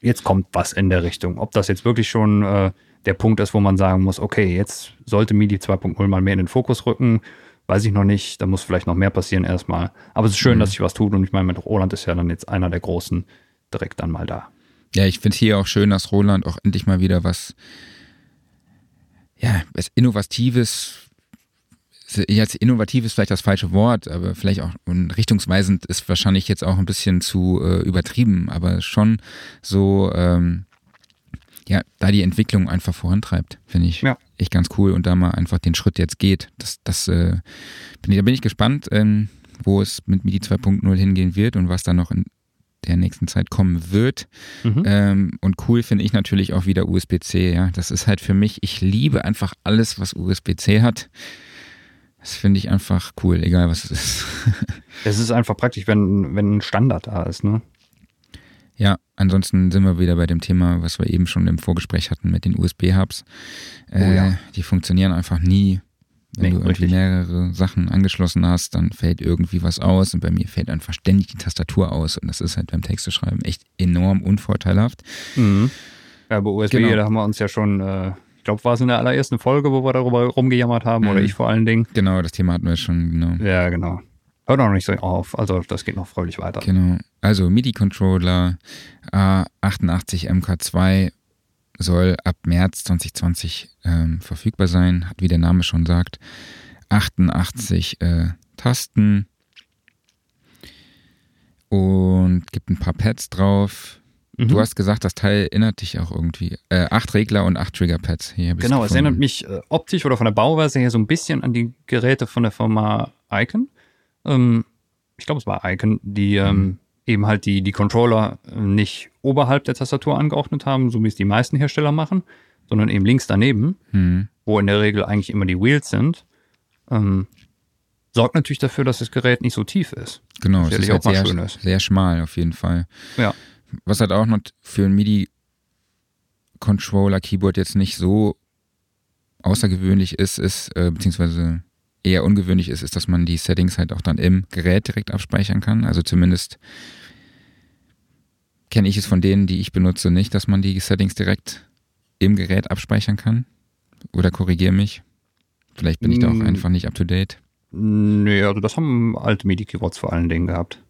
[SPEAKER 2] jetzt kommt was in der Richtung. Ob das jetzt wirklich schon äh, der Punkt ist, wo man sagen muss, okay, jetzt sollte MIDI 2.0 mal mehr in den Fokus rücken, weiß ich noch nicht. Da muss vielleicht noch mehr passieren erstmal. Aber es ist schön, mhm. dass sich was tut und ich meine, mit Roland ist ja dann jetzt einer der Großen direkt dann mal da.
[SPEAKER 1] Ja, ich finde hier auch schön, dass Roland auch endlich mal wieder was, ja, was Innovatives jetzt innovativ ist vielleicht das falsche Wort, aber vielleicht auch und richtungsweisend ist wahrscheinlich jetzt auch ein bisschen zu äh, übertrieben, aber schon so, ähm, ja, da die Entwicklung einfach vorantreibt, finde ich ja. echt ganz cool und da mal einfach den Schritt jetzt geht. Das, das, äh, bin ich, da bin ich gespannt, ähm, wo es mit MIDI 2.0 hingehen wird und was da noch in der nächsten Zeit kommen wird. Mhm. Ähm, und cool finde ich natürlich auch wieder USB-C, ja. Das ist halt für mich, ich liebe einfach alles, was USB-C hat. Das finde ich einfach cool, egal was es ist. [laughs]
[SPEAKER 2] es ist einfach praktisch, wenn, wenn ein Standard da ist, ne?
[SPEAKER 1] Ja, ansonsten sind wir wieder bei dem Thema, was wir eben schon im Vorgespräch hatten mit den USB-Hubs. Äh, oh ja. Die funktionieren einfach nie. Wenn nee, du irgendwie richtig. mehrere Sachen angeschlossen hast, dann fällt irgendwie was aus und bei mir fällt einfach ständig die Tastatur aus und das ist halt beim Texteschreiben echt enorm unvorteilhaft.
[SPEAKER 2] Mhm. Ja, bei USB, genau. da haben wir uns ja schon äh, glaube, war es in der allerersten Folge, wo wir darüber rumgejammert haben, mhm. oder ich vor allen Dingen.
[SPEAKER 1] Genau, das Thema hatten wir schon, genau.
[SPEAKER 2] Ja, genau. Hört auch nicht so auf, also das geht noch fröhlich weiter.
[SPEAKER 1] Genau. Also MIDI-Controller A88 MK2 soll ab März 2020 ähm, verfügbar sein, hat wie der Name schon sagt, 88 äh, Tasten und gibt ein paar Pads drauf, Mhm. Du hast gesagt, das Teil erinnert dich auch irgendwie. Äh, acht Regler und acht Triggerpads.
[SPEAKER 2] Hier genau, es erinnert mich äh, optisch oder von der Bauweise her so ein bisschen an die Geräte von der Firma Icon. Ähm, ich glaube, es war Icon, die ähm, mhm. eben halt die, die Controller äh, nicht oberhalb der Tastatur angeordnet haben, so wie es die meisten Hersteller machen, sondern eben links daneben, mhm. wo in der Regel eigentlich immer die Wheels sind. Ähm, sorgt natürlich dafür, dass das Gerät nicht so tief ist.
[SPEAKER 1] Genau, es ist halt sehr, sehr schmal auf jeden Fall.
[SPEAKER 2] Ja.
[SPEAKER 1] Was halt auch noch für ein MIDI-Controller-Keyboard jetzt nicht so außergewöhnlich ist, ist, äh, beziehungsweise eher ungewöhnlich ist, ist, dass man die Settings halt auch dann im Gerät direkt abspeichern kann. Also zumindest kenne ich es von denen, die ich benutze, nicht, dass man die Settings direkt im Gerät abspeichern kann. Oder korrigiere mich. Vielleicht bin ich da auch mm. einfach nicht up to date.
[SPEAKER 2] Nee, also das haben alte MIDI-Keyboards vor allen Dingen gehabt.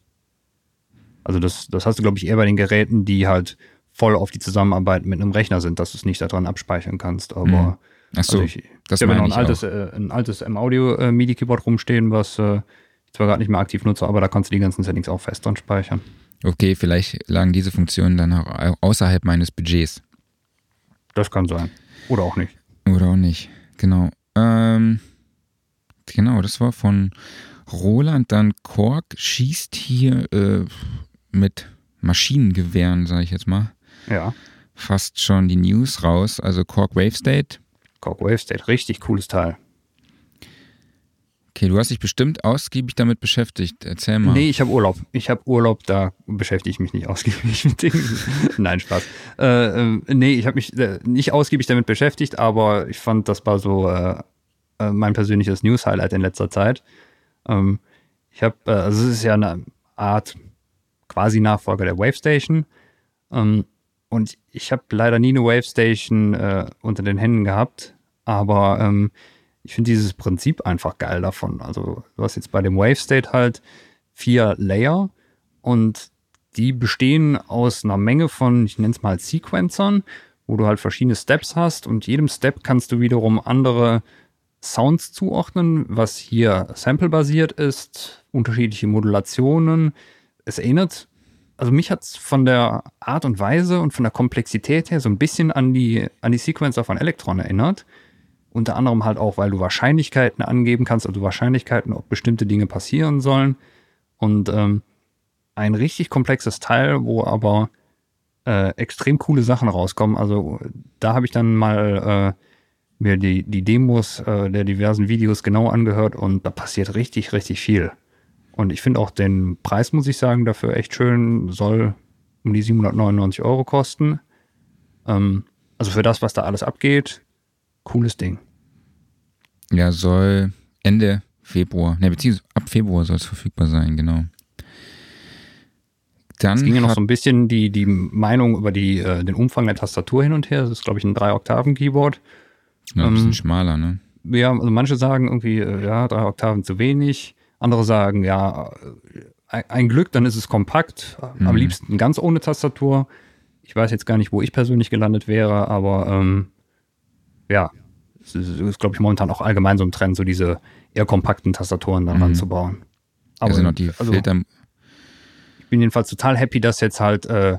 [SPEAKER 2] Also das, das hast du, glaube ich, eher bei den Geräten, die halt voll auf die Zusammenarbeit mit einem Rechner sind, dass du es nicht daran abspeichern kannst. Aber mhm.
[SPEAKER 1] Ach so,
[SPEAKER 2] also ich, das ich habe noch ein altes, äh, ein altes M-Audio-MIDI-Keyboard äh, rumstehen, was äh, ich zwar gerade nicht mehr aktiv nutze, aber da kannst du die ganzen Settings auch fest dran speichern.
[SPEAKER 1] Okay, vielleicht lagen diese Funktionen dann auch außerhalb meines Budgets.
[SPEAKER 2] Das kann sein. Oder auch nicht.
[SPEAKER 1] Oder auch nicht, genau. Ähm, genau, das war von Roland. Dann Kork schießt hier äh, mit Maschinengewehren, sage ich jetzt mal.
[SPEAKER 2] Ja.
[SPEAKER 1] Fast schon die News raus. Also Cork Wave State.
[SPEAKER 2] Cork Wave State, richtig cooles Teil.
[SPEAKER 1] Okay, du hast dich bestimmt ausgiebig damit beschäftigt. Erzähl mal.
[SPEAKER 2] Nee, ich habe Urlaub. Ich habe Urlaub, da beschäftige ich mich nicht ausgiebig mit Dingen. [laughs] Nein, Spaß. Äh, äh, nee, ich habe mich äh, nicht ausgiebig damit beschäftigt, aber ich fand, das war so äh, mein persönliches News-Highlight in letzter Zeit. Ähm, ich habe, also es ist ja eine Art quasi Nachfolger der Wave Station. Ähm, und ich habe leider nie eine Wave Station äh, unter den Händen gehabt, aber ähm, ich finde dieses Prinzip einfach geil davon. Also du hast jetzt bei dem Wave State halt vier Layer und die bestehen aus einer Menge von, ich nenne es mal Sequencern, wo du halt verschiedene Steps hast und jedem Step kannst du wiederum andere Sounds zuordnen, was hier sample-basiert ist, unterschiedliche Modulationen. Es erinnert, also mich hat es von der Art und Weise und von der Komplexität her so ein bisschen an die, an die Sequencer von Electron erinnert. Unter anderem halt auch, weil du Wahrscheinlichkeiten angeben kannst, also Wahrscheinlichkeiten, ob bestimmte Dinge passieren sollen. Und ähm, ein richtig komplexes Teil, wo aber äh, extrem coole Sachen rauskommen. Also da habe ich dann mal äh, mir die, die Demos äh, der diversen Videos genau angehört und da passiert richtig, richtig viel. Und ich finde auch den Preis, muss ich sagen, dafür echt schön, soll um die 799 Euro kosten. Ähm, also für das, was da alles abgeht, cooles Ding.
[SPEAKER 1] Ja, soll Ende Februar, ne, beziehungsweise ab Februar soll es verfügbar sein, genau.
[SPEAKER 2] Dann es ging ja noch so ein bisschen die, die Meinung über die, äh, den Umfang der Tastatur hin und her. Das ist, glaube ich, ein 3-Oktaven-Keyboard.
[SPEAKER 1] Ja, ein bisschen ähm, schmaler, ne?
[SPEAKER 2] Ja, also manche sagen irgendwie, äh, ja, drei Oktaven zu wenig. Andere sagen, ja, ein Glück, dann ist es kompakt. Mhm. Am liebsten ganz ohne Tastatur. Ich weiß jetzt gar nicht, wo ich persönlich gelandet wäre, aber ähm, ja, es ist, ist glaube ich, momentan auch allgemein so ein Trend, so diese eher kompakten Tastaturen dann mhm. ranzubauen.
[SPEAKER 1] Aber also noch die also, Filter
[SPEAKER 2] bin jedenfalls total happy, dass jetzt halt äh,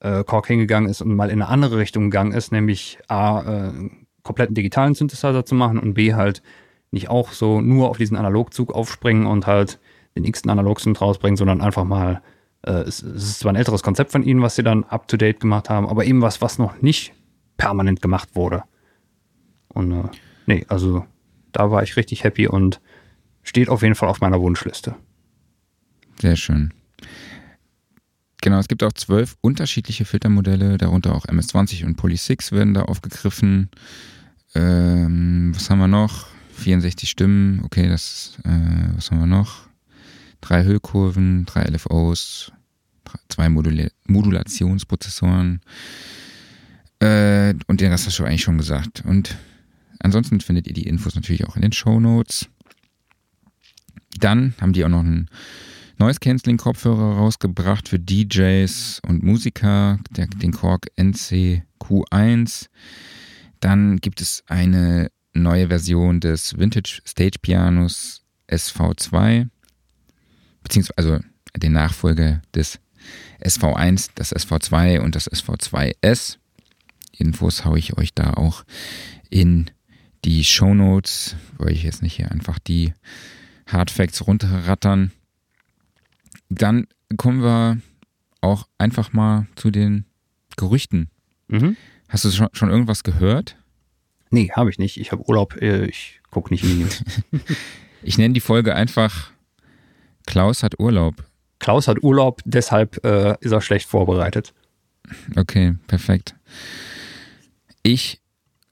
[SPEAKER 2] äh, Korg hingegangen ist und mal in eine andere Richtung gegangen ist, nämlich A, äh, kompletten digitalen Synthesizer zu machen und B, halt nicht auch so nur auf diesen Analogzug aufspringen und halt den x-ten Analog-Synth rausbringen, sondern einfach mal, äh, es, es, ist zwar ein älteres Konzept von ihnen, was sie dann up-to-date gemacht haben, aber eben was, was noch nicht permanent gemacht wurde. Und äh, nee, also da war ich richtig happy und steht auf jeden Fall auf meiner Wunschliste.
[SPEAKER 1] Sehr schön. Genau, es gibt auch zwölf unterschiedliche Filtermodelle, darunter auch MS-20 und Poly-6 werden da aufgegriffen. Ähm, was haben wir noch? 64 Stimmen, okay, das, äh, was haben wir noch? Drei Hüllkurven, drei LFOs, drei, zwei Modula Modulationsprozessoren äh, und den Rest hast du eigentlich schon gesagt. Und ansonsten findet ihr die Infos natürlich auch in den Show Notes. Dann haben die auch noch einen Noise Cancelling Kopfhörer rausgebracht für DJs und Musiker, der, den Korg NC-Q1. Dann gibt es eine neue Version des Vintage Stage Pianos SV2, beziehungsweise also den Nachfolger des SV1, das SV2 und das SV2S. Infos haue ich euch da auch in die Show Notes, weil ich jetzt nicht hier einfach die Hardfacts runterrattern. Dann kommen wir auch einfach mal zu den Gerüchten. Mhm. Hast du schon, schon irgendwas gehört?
[SPEAKER 2] Nee, habe ich nicht. Ich habe Urlaub, äh, ich gucke nicht in die News. [laughs]
[SPEAKER 1] ich nenne die Folge einfach Klaus hat Urlaub.
[SPEAKER 2] Klaus hat Urlaub, deshalb äh, ist er schlecht vorbereitet.
[SPEAKER 1] Okay, perfekt. Ich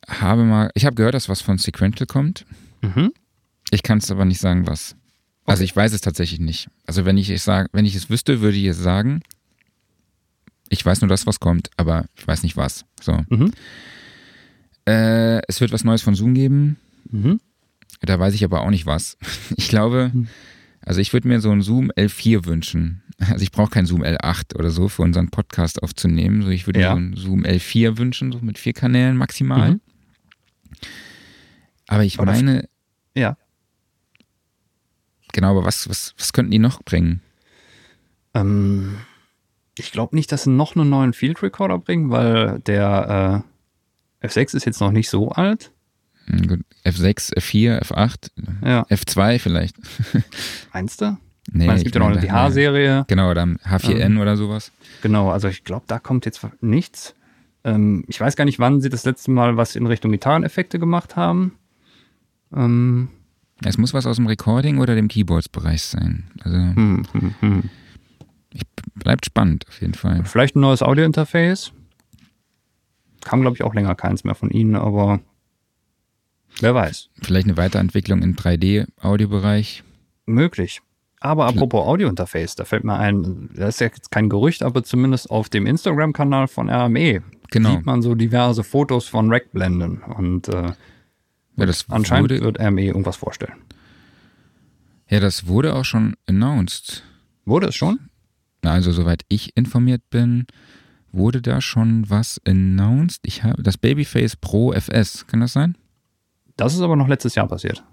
[SPEAKER 1] habe mal, ich habe gehört, dass was von Sequential kommt. Mhm. Ich kann es aber nicht sagen, was. Also ich weiß es tatsächlich nicht. Also wenn ich es sage, wenn ich es wüsste, würde ich es sagen. Ich weiß nur das, was kommt, aber ich weiß nicht was. So. Mhm. Äh, es wird was Neues von Zoom geben. Mhm. Da weiß ich aber auch nicht was. [laughs] Ich glaube, mhm. also ich würde mir so ein Zoom L4 wünschen. Also ich brauche kein Zoom L8 oder so für unseren Podcast aufzunehmen. So ich würde ja. mir so ein Zoom L4 wünschen, so mit vier Kanälen maximal. Mhm. Aber ich aber meine,
[SPEAKER 2] ja.
[SPEAKER 1] Genau, aber was, was, was könnten die noch bringen?
[SPEAKER 2] Ähm, ich glaube nicht, dass sie noch einen neuen Field Recorder bringen, weil der äh, F6 ist jetzt noch nicht so alt.
[SPEAKER 1] Hm, F6, F4, F8, ja. F2 vielleicht. [laughs]
[SPEAKER 2] Meinst du? Nee, ich meine, es gibt ja noch die H-Serie.
[SPEAKER 1] Genau, dann H4N ähm, oder sowas.
[SPEAKER 2] Genau, also ich glaube, da kommt jetzt nichts. Ähm, ich weiß gar nicht, wann sie das letzte Mal was in Richtung Gitarreneffekte gemacht haben.
[SPEAKER 1] Ähm, es muss was aus dem Recording oder dem Keyboards-Bereich sein. Also hm, hm, hm. Ich, bleibt spannend auf jeden Fall.
[SPEAKER 2] Vielleicht ein neues Audio-Interface. Kam, glaube ich, auch länger keins mehr von Ihnen, aber wer weiß.
[SPEAKER 1] Vielleicht eine Weiterentwicklung im 3D-Audiobereich.
[SPEAKER 2] Möglich. Aber apropos Audio-Interface, da fällt mir ein, das ist ja jetzt kein Gerücht, aber zumindest auf dem Instagram-Kanal von RME genau. sieht man so diverse Fotos von Rackblenden und äh, ja, das Anscheinend wurde, wird RME irgendwas vorstellen.
[SPEAKER 1] Ja, das wurde auch schon announced.
[SPEAKER 2] Wurde es schon?
[SPEAKER 1] Also, soweit ich informiert bin, wurde da schon was announced? Ich habe das Babyface Pro FS, kann das sein?
[SPEAKER 2] Das ist aber noch letztes Jahr passiert.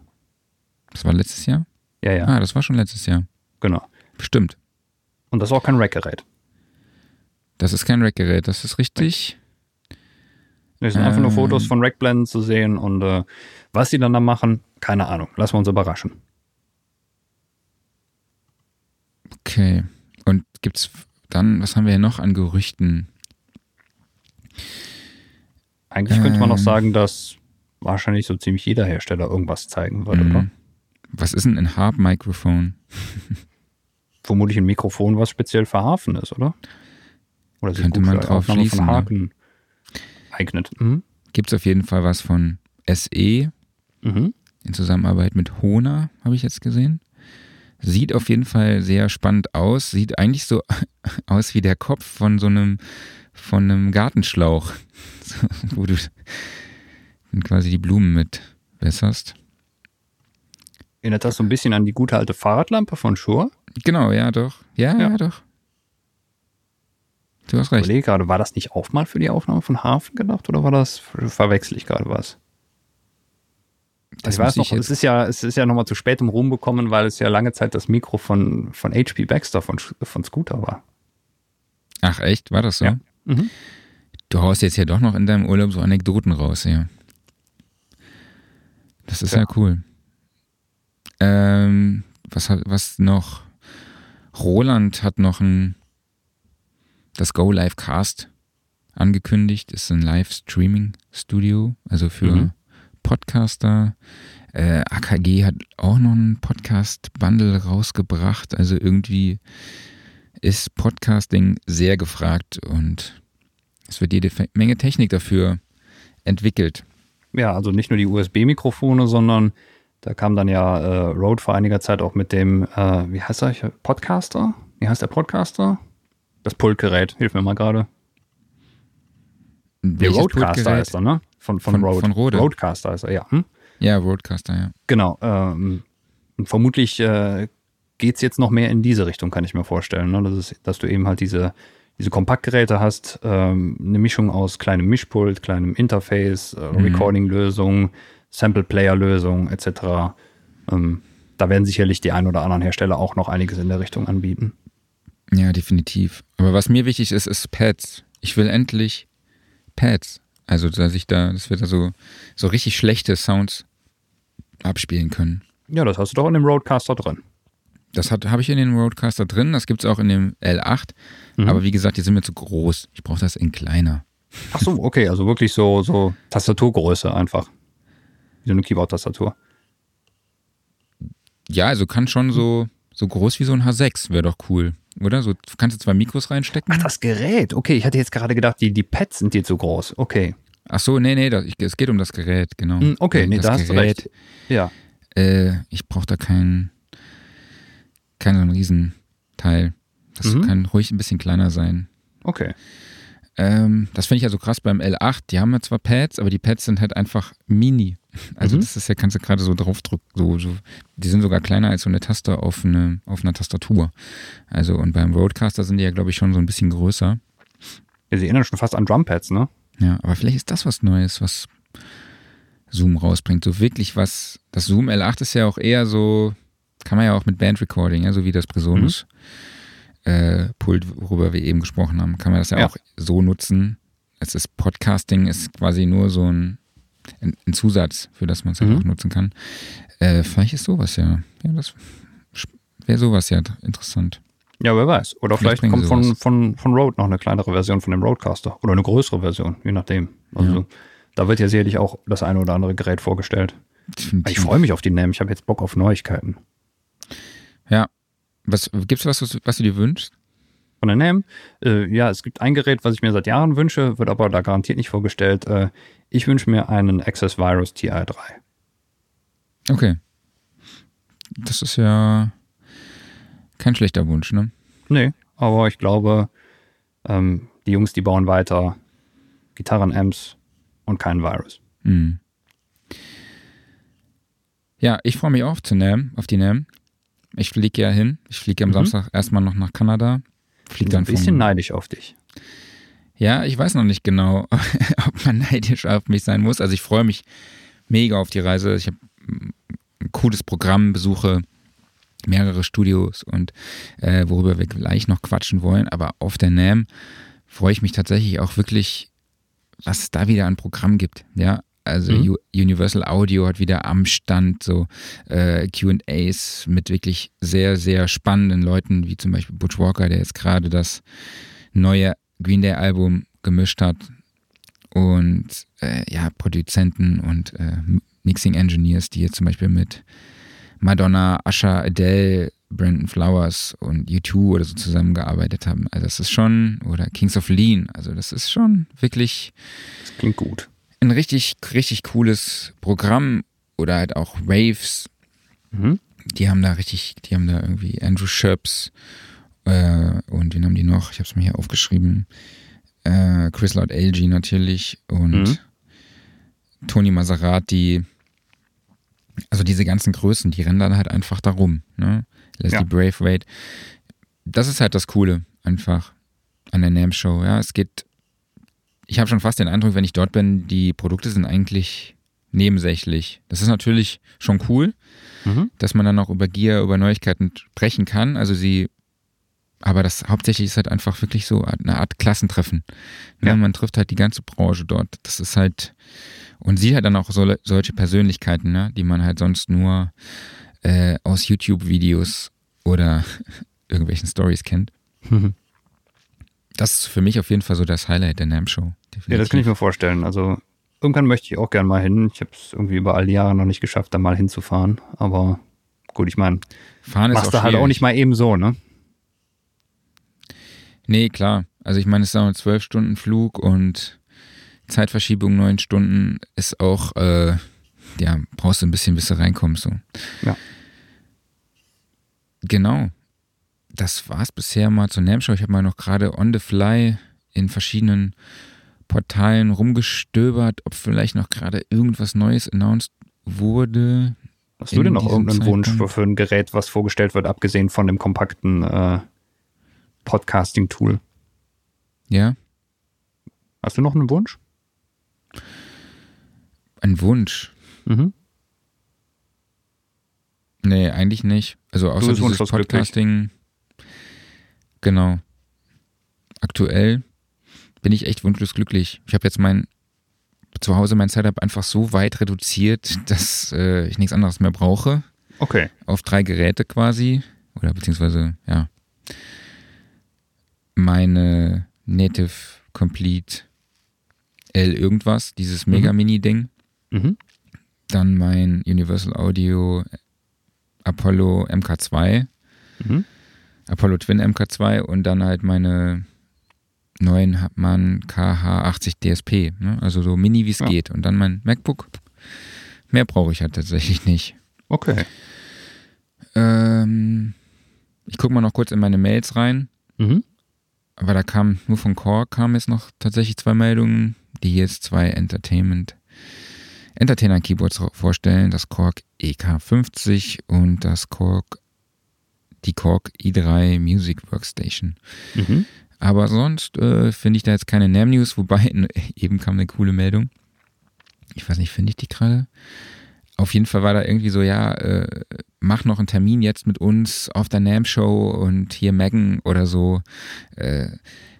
[SPEAKER 1] Das war letztes Jahr?
[SPEAKER 2] Ja, ja.
[SPEAKER 1] Ah, das war schon letztes Jahr.
[SPEAKER 2] Genau.
[SPEAKER 1] Stimmt.
[SPEAKER 2] Und das ist auch kein Rack-Gerät.
[SPEAKER 1] Das ist kein Rack-Gerät, das ist richtig.
[SPEAKER 2] Es sind einfach nur
[SPEAKER 1] Ähm.
[SPEAKER 2] Fotos von Rackblenden zu sehen und äh, was die dann da machen, keine Ahnung. Lassen wir uns überraschen.
[SPEAKER 1] Okay. Und gibt's dann, was haben wir hier noch an Gerüchten?
[SPEAKER 2] Eigentlich könnte man noch
[SPEAKER 1] Ähm.
[SPEAKER 2] sagen, dass wahrscheinlich so ziemlich jeder Hersteller irgendwas zeigen wird,
[SPEAKER 1] Mhm.
[SPEAKER 2] oder?
[SPEAKER 1] Was ist denn ein Harp-Mikrofon? [laughs]
[SPEAKER 2] Vermutlich ein Mikrofon, was speziell für Hafen ist, oder? Oder sich
[SPEAKER 1] Könnte man drauf
[SPEAKER 2] Aufnahme
[SPEAKER 1] schließen,
[SPEAKER 2] von
[SPEAKER 1] ne?
[SPEAKER 2] Haken eignet. Mhm.
[SPEAKER 1] Gibt es auf jeden Fall was von SE
[SPEAKER 2] Mhm.
[SPEAKER 1] in Zusammenarbeit mit Hona, habe ich jetzt gesehen. Sieht auf jeden Fall sehr spannend aus. Sieht eigentlich so [laughs] aus wie der Kopf von so einem, von einem Gartenschlauch, [laughs] wo du quasi die Blumen mit wässerst.
[SPEAKER 2] Erinnert das so ein bisschen an die gute alte Fahrradlampe von Shure?
[SPEAKER 1] Genau, ja, doch. Ja, ja,
[SPEAKER 2] Ja.
[SPEAKER 1] doch. Du hast
[SPEAKER 2] Ich
[SPEAKER 1] recht.
[SPEAKER 2] überlege gerade, war das nicht auch mal für die Aufnahme von Hafen gedacht oder war das, verwechsel ich gerade was?
[SPEAKER 1] Das
[SPEAKER 2] ich weiß noch,
[SPEAKER 1] ich
[SPEAKER 2] es ist ja, es ist ja nochmal zu spät um Ruhm bekommen, weil es ja lange Zeit das Mikro von, von HP Baxter von, von Scooter war.
[SPEAKER 1] Ach, echt? War das so?
[SPEAKER 2] Ja. Mhm.
[SPEAKER 1] Du haust jetzt ja doch noch in deinem Urlaub so Anekdoten raus, ja. Das ist ja,
[SPEAKER 2] Ja.
[SPEAKER 1] cool. Ähm, was, hat, was noch? Roland hat noch ein das Go Live Cast angekündigt. Ist ein Live-Streaming-Studio, also für
[SPEAKER 2] Mhm.
[SPEAKER 1] Podcaster. Äh, AKG hat auch noch ein Podcast-Bundle rausgebracht. Also irgendwie ist Podcasting sehr gefragt und es wird jede Menge Technik dafür entwickelt.
[SPEAKER 2] Ja, also nicht nur die USB-Mikrofone, sondern da kam dann ja äh, Rode vor einiger Zeit auch mit dem, äh, wie heißt er, Podcaster? Wie heißt der Podcaster? Das Pultgerät, hilf mir mal gerade. Der
[SPEAKER 1] Welches Pultgerät?
[SPEAKER 2] heißt er, ne? Von, von,
[SPEAKER 1] Von-
[SPEAKER 2] Rode.
[SPEAKER 1] von Rode.
[SPEAKER 2] Rodecaster ist er, ja. Hm?
[SPEAKER 1] Ja, Roadcaster, ja.
[SPEAKER 2] Genau. Ähm, vermutlich äh, geht es jetzt noch mehr in diese Richtung, kann ich mir vorstellen. Ne? Das ist, dass du eben halt diese, diese Kompaktgeräte hast, ähm, eine Mischung aus kleinem Mischpult, kleinem Interface, äh,
[SPEAKER 1] Mhm.
[SPEAKER 2] Recording-Lösung, Sample-Player-Lösung etc. Ähm, da werden sicherlich die ein oder anderen Hersteller auch noch einiges in der Richtung anbieten.
[SPEAKER 1] Ja, definitiv. Aber was mir wichtig ist, ist Pads. Ich will endlich Pads. Also, dass ich da, dass wir da so, so richtig schlechte Sounds abspielen können.
[SPEAKER 2] Ja, das hast du doch in dem Roadcaster drin.
[SPEAKER 1] Das habe ich in den Roadcaster drin, das gibt es auch in dem L8.
[SPEAKER 2] Mhm.
[SPEAKER 1] Aber wie gesagt, die sind mir zu groß. Ich brauche das in kleiner.
[SPEAKER 2] Ach so, okay, also wirklich so, so Tastaturgröße einfach. Wie so eine Keyboard-Tastatur.
[SPEAKER 1] Ja, also kann schon so, so groß wie so ein H6, wäre doch cool. Oder? So kannst du zwei Mikros reinstecken.
[SPEAKER 2] Ach, das Gerät. Okay, ich hatte jetzt gerade gedacht, die, die Pads sind dir zu groß. Okay.
[SPEAKER 1] Ach so, nee, nee, das, ich, es geht um das Gerät, genau.
[SPEAKER 2] Hm, Okay, nee,
[SPEAKER 1] das
[SPEAKER 2] da hast du recht. Ja.
[SPEAKER 1] Äh, ich brauche da keinen kein so einen Riesenteil. Das
[SPEAKER 2] Mhm.
[SPEAKER 1] kann ruhig ein bisschen kleiner sein.
[SPEAKER 2] Okay.
[SPEAKER 1] Ähm, das finde ich also krass beim L8. Die haben ja zwar Pads, aber die Pads sind halt einfach mini. Also
[SPEAKER 2] Mhm.
[SPEAKER 1] das ist ja, kannst du gerade so draufdrücken. So, so, die sind sogar kleiner als so eine Taste auf, eine, auf einer Tastatur. Also und beim Roadcaster sind die ja, glaube ich, schon so ein bisschen größer.
[SPEAKER 2] Ja, sie erinnern schon fast an Drumpads, ne?
[SPEAKER 1] Ja, aber vielleicht ist das was Neues, was Zoom rausbringt. So wirklich was. Das Zoom L8 ist ja auch eher so, kann man ja auch mit Bandrecording, ja, so wie das Presonus äh, Pult, worüber wir eben gesprochen haben, kann man das ja,
[SPEAKER 2] Ja.
[SPEAKER 1] auch so nutzen. Es ist Podcasting, ist quasi nur so ein, ein, Zusatz, für das man es halt
[SPEAKER 2] Mhm.
[SPEAKER 1] auch nutzen kann. Äh, vielleicht ist sowas ja. Ja, das wäre sowas ja interessant.
[SPEAKER 2] Ja, wer weiß. Oder
[SPEAKER 1] Vielleicht
[SPEAKER 2] vielleicht, kommt von, von, von Rode noch eine kleinere Version von dem Roadcaster. Oder eine größere Version, je nachdem. Also da wird ja sicherlich auch das eine oder andere Gerät vorgestellt. Ich freue mich auf die NAM. Ich habe jetzt Bock auf Neuigkeiten.
[SPEAKER 1] Ja. Was, gibt's was, was, was du dir wünschst?
[SPEAKER 2] Von der NAM, äh, ja, es gibt ein Gerät, was ich mir seit Jahren wünsche, wird aber da garantiert nicht vorgestellt. Äh, ich wünsche mir einen Access Virus TI3.
[SPEAKER 1] Okay. Das ist ja kein schlechter Wunsch, ne?
[SPEAKER 2] Nee, aber ich glaube, ähm, die Jungs, die bauen weiter Gitarren-Amps und keinen Virus.
[SPEAKER 1] Mhm. Ja, ich freue mich auch zu NAM, auf die NAM. Ich fliege ja hin. Ich fliege am
[SPEAKER 2] Mhm.
[SPEAKER 1] Samstag erstmal noch nach Kanada. Fliege
[SPEAKER 2] so ein
[SPEAKER 1] dann
[SPEAKER 2] bisschen neidisch auf dich.
[SPEAKER 1] Ja, ich weiß noch nicht genau, [laughs] ob man neidisch auf mich sein muss. Also ich freue mich mega auf die Reise. Ich habe ein cooles Programm, besuche mehrere Studios und äh, worüber wir gleich noch quatschen wollen. Aber auf der NAM freue ich mich tatsächlich auch wirklich, was es da wieder an Programm gibt. Ja, also mhm. Universal Audio hat wieder am Stand so äh, QAs mit wirklich sehr, sehr spannenden Leuten, wie zum Beispiel Butch Walker, der jetzt gerade das neue Green Day Album gemischt hat. Und äh, ja, Produzenten und äh, Mixing Engineers, die jetzt zum Beispiel mit Madonna, Asha, Adele, Brandon Flowers und U2 oder so zusammengearbeitet haben. Also das ist schon, oder Kings of Lean, also das ist schon wirklich.
[SPEAKER 2] Das klingt gut.
[SPEAKER 1] Ein richtig, richtig cooles Programm oder halt auch Waves. Mhm. Die haben da richtig, die haben da irgendwie Andrew Sherps äh, und wen haben die noch? Ich habe es mir hier aufgeschrieben. Äh, Chris Lord LG natürlich und mhm. Tony Maserati. Also diese ganzen Größen, die rennen dann halt einfach da rum. Ne? Leslie ja. Braithwaite. Das ist halt das Coole einfach an der NAM Show. Ja, es geht. Ich habe schon fast den Eindruck, wenn ich dort bin, die Produkte sind eigentlich nebensächlich. Das ist natürlich schon cool, mhm. dass man dann auch über Gear, über Neuigkeiten sprechen kann. Also sie aber das hauptsächlich ist halt einfach wirklich so eine Art Klassentreffen. Ne? Ja. Man trifft halt die ganze Branche dort. Das ist halt, und sieht halt dann auch so, solche Persönlichkeiten, ne? die man halt sonst nur äh, aus YouTube-Videos oder [laughs] irgendwelchen Stories kennt. Mhm. Das ist für mich auf jeden Fall so das Highlight der NAM-Show.
[SPEAKER 2] Ja, das kann ich mir vorstellen. Also irgendwann möchte ich auch gerne mal hin. Ich habe es irgendwie über all die Jahre noch nicht geschafft, da mal hinzufahren. Aber gut, ich meine,
[SPEAKER 1] fahren ist
[SPEAKER 2] machst du halt auch nicht mal eben so, ne?
[SPEAKER 1] Nee, klar. Also ich meine, es ist auch ein zwölf Stunden Flug und Zeitverschiebung neun Stunden ist auch, äh, ja, brauchst du ein bisschen, bis du reinkommst. So.
[SPEAKER 2] Ja.
[SPEAKER 1] Genau. Das war es bisher mal zur NAM-Show. Ich habe mal noch gerade on the fly in verschiedenen Portalen rumgestöbert, ob vielleicht noch gerade irgendwas Neues announced wurde.
[SPEAKER 2] Hast du denn noch irgendeinen Zeitpunkt? Wunsch für ein Gerät, was vorgestellt wird, abgesehen von dem kompakten äh, Podcasting-Tool.
[SPEAKER 1] Ja.
[SPEAKER 2] Hast du noch einen Wunsch?
[SPEAKER 1] Ein Wunsch? Mhm. Nee, eigentlich nicht. Also außer dieses Podcasting. Genau. Aktuell bin ich echt wunschlos glücklich. Ich habe jetzt mein zu Hause mein Setup einfach so weit reduziert, dass äh, ich nichts anderes mehr brauche.
[SPEAKER 2] Okay.
[SPEAKER 1] Auf drei Geräte quasi. Oder beziehungsweise, ja meine Native Complete L irgendwas, dieses Mega mhm. Mini Ding. Mhm. Dann mein Universal Audio Apollo MK2. Mhm. Apollo Twin MK2 und dann halt meine neuen Hartmann KH80 DSP. Ne? Also so mini wie es ja. geht. Und dann mein MacBook. Mehr brauche ich halt tatsächlich nicht.
[SPEAKER 2] Okay.
[SPEAKER 1] Ähm, ich gucke mal noch kurz in meine Mails rein. Mhm aber da kam nur von Core kam jetzt noch tatsächlich zwei Meldungen, die jetzt zwei Entertainment Entertainer Keyboards vorstellen, das Korg EK50 und das Korg die Korg i3 Music Workstation. Mhm. Aber sonst äh, finde ich da jetzt keine NAM News, wobei [laughs] eben kam eine coole Meldung. Ich weiß nicht, finde ich die gerade? Auf jeden Fall war da irgendwie so, ja, äh, mach noch einen Termin jetzt mit uns auf der NAM-Show und hier Megan oder so äh,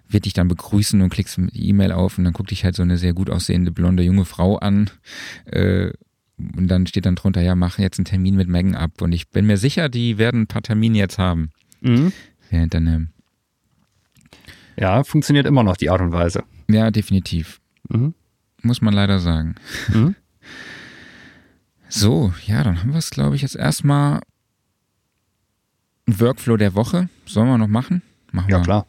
[SPEAKER 1] wird dich dann begrüßen und klickst die E-Mail auf und dann guckt dich halt so eine sehr gut aussehende blonde junge Frau an. Äh, und dann steht dann drunter, ja, mach jetzt einen Termin mit Megan ab. Und ich bin mir sicher, die werden ein paar Termine jetzt haben. Mhm. Während der NAM.
[SPEAKER 2] Ja, funktioniert immer noch die Art und Weise.
[SPEAKER 1] Ja, definitiv. Mhm. Muss man leider sagen. Mhm. [laughs] So, ja, dann haben wir es, glaube ich, jetzt erstmal. Ein Workflow der Woche. Sollen wir noch machen? Machen
[SPEAKER 2] ja,
[SPEAKER 1] wir.
[SPEAKER 2] klar.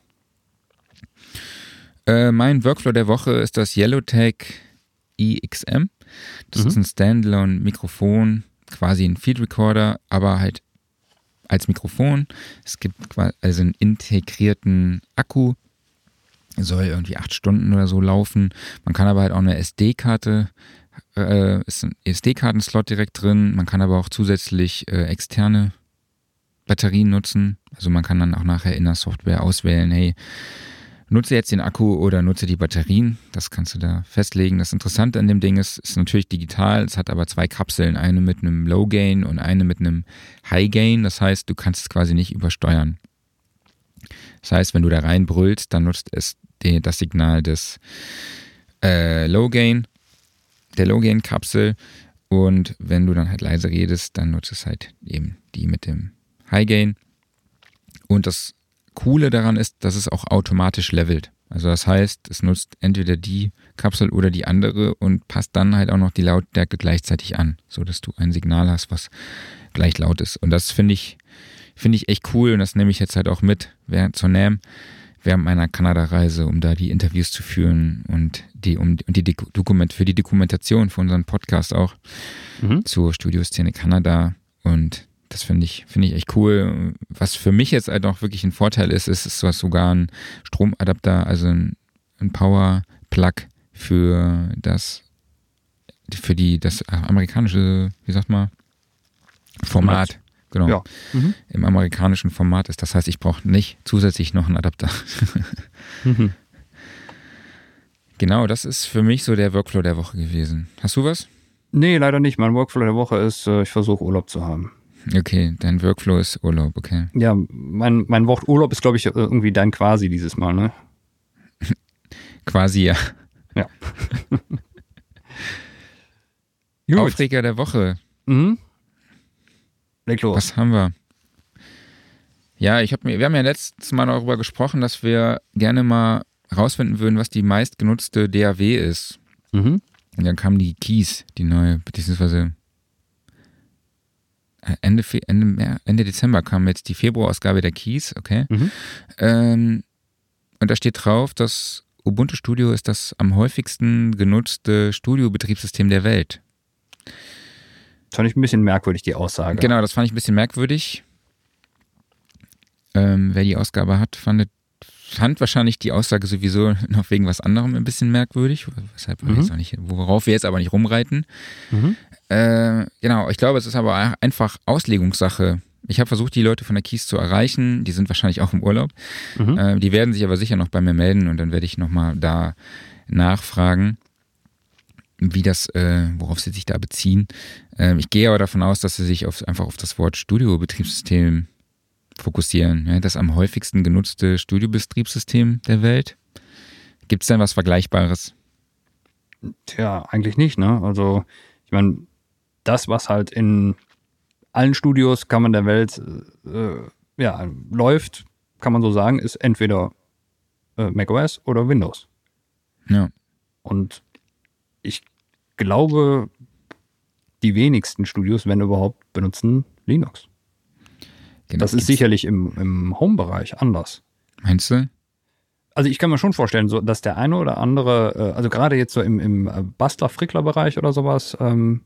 [SPEAKER 1] Äh, mein Workflow der Woche ist das Yellowtech EXM. Das mhm. ist ein Standalone-Mikrofon, quasi ein Field Recorder, aber halt als Mikrofon. Es gibt also einen integrierten Akku, soll irgendwie acht Stunden oder so laufen. Man kann aber halt auch eine SD-Karte äh, ist ein SD-Kartenslot direkt drin. Man kann aber auch zusätzlich äh, externe Batterien nutzen. Also man kann dann auch nachher in der Software auswählen, hey, nutze jetzt den Akku oder nutze die Batterien. Das kannst du da festlegen. Das Interessante an dem Ding ist, ist natürlich digital. Es hat aber zwei Kapseln, eine mit einem Low Gain und eine mit einem High Gain. Das heißt, du kannst es quasi nicht übersteuern. Das heißt, wenn du da reinbrüllst, dann nutzt es das Signal des äh, Low Gain, der Low Gain Kapsel. Und wenn du dann halt leise redest, dann nutzt es halt eben die mit dem High Gain. Und das Coole daran ist, dass es auch automatisch levelt. Also das heißt, es nutzt entweder die Kapsel oder die andere und passt dann halt auch noch die Lautstärke gleichzeitig an, sodass du ein Signal hast, was gleich laut ist. Und das finde ich, finde ich echt cool und das nehme ich jetzt halt auch mit während zur NAM, während meiner Kanada-Reise, um da die Interviews zu führen und die, um, und die Dokument, für die Dokumentation für unseren Podcast auch mhm. zur Studioszene Kanada. Und das finde ich, finde ich echt cool. Was für mich jetzt halt auch wirklich ein Vorteil ist, ist, ist sogar ein Stromadapter, also ein, ein Power-Plug für das, für die, das amerikanische, wie sagt man, Format. Genau. Ja. Mhm. Im amerikanischen Format ist. Das heißt, ich brauche nicht zusätzlich noch einen Adapter. mhm. Genau, das ist für mich so der Workflow der Woche gewesen. Hast du was?
[SPEAKER 2] Nee, leider nicht. Mein Workflow der Woche ist, äh, ich versuche Urlaub zu haben.
[SPEAKER 1] Okay, dein Workflow ist Urlaub, okay.
[SPEAKER 2] Ja, mein, mein Wort Urlaub ist, glaube ich, irgendwie dein quasi dieses Mal, ne? [laughs]
[SPEAKER 1] quasi, ja.
[SPEAKER 2] Ja. [laughs]
[SPEAKER 1] Aufreger der Woche.
[SPEAKER 2] Mhm. Leg los.
[SPEAKER 1] Was haben wir? Ja, ich hab mir, wir haben ja letztes Mal darüber gesprochen, dass wir gerne mal rausfinden würden, was die meistgenutzte DAW ist. Mhm. Und dann kam die Keys, die neue, beziehungsweise äh, Ende, Ende, Ende Dezember kam jetzt die Februarausgabe der Keys, okay. Mhm. Ähm, und da steht drauf, dass Ubuntu Studio ist das am häufigsten genutzte Studio-Betriebssystem der Welt.
[SPEAKER 2] Fand ich ein bisschen merkwürdig, die Aussage.
[SPEAKER 1] Genau, das fand ich ein bisschen merkwürdig. Ähm, wer die Ausgabe hat, fand, fand wahrscheinlich die Aussage sowieso [laughs] noch wegen was anderem ein bisschen merkwürdig, weshalb mhm. wir nicht, worauf wir jetzt aber nicht rumreiten. Mhm. Äh, genau, ich glaube, es ist aber einfach Auslegungssache. Ich habe versucht, die Leute von der Kies zu erreichen. Die sind wahrscheinlich auch im Urlaub. Mhm. Äh, die werden sich aber sicher noch bei mir melden und dann werde ich nochmal da nachfragen, wie das, äh, worauf sie sich da beziehen. Ähm, ich gehe aber davon aus, dass sie sich auf, einfach auf das Wort Studio-Betriebssystem fokussieren. Ja, das am häufigsten genutzte Studiobetriebssystem der Welt. Gibt es denn was Vergleichbares?
[SPEAKER 2] Tja, eigentlich nicht, ne? Also, ich meine, das, was halt in allen Studios, kann man der Welt, äh, ja, läuft, kann man so sagen, ist entweder äh, macOS oder Windows.
[SPEAKER 1] Ja.
[SPEAKER 2] Und ich glaube, die wenigsten Studios, wenn überhaupt, benutzen Linux. Genau, das ist sicherlich im, im Home-Bereich anders.
[SPEAKER 1] Meinst du?
[SPEAKER 2] Also ich kann mir schon vorstellen, so, dass der eine oder andere, äh, also gerade jetzt so im, im äh, Bastler-Frickler-Bereich oder sowas, ähm,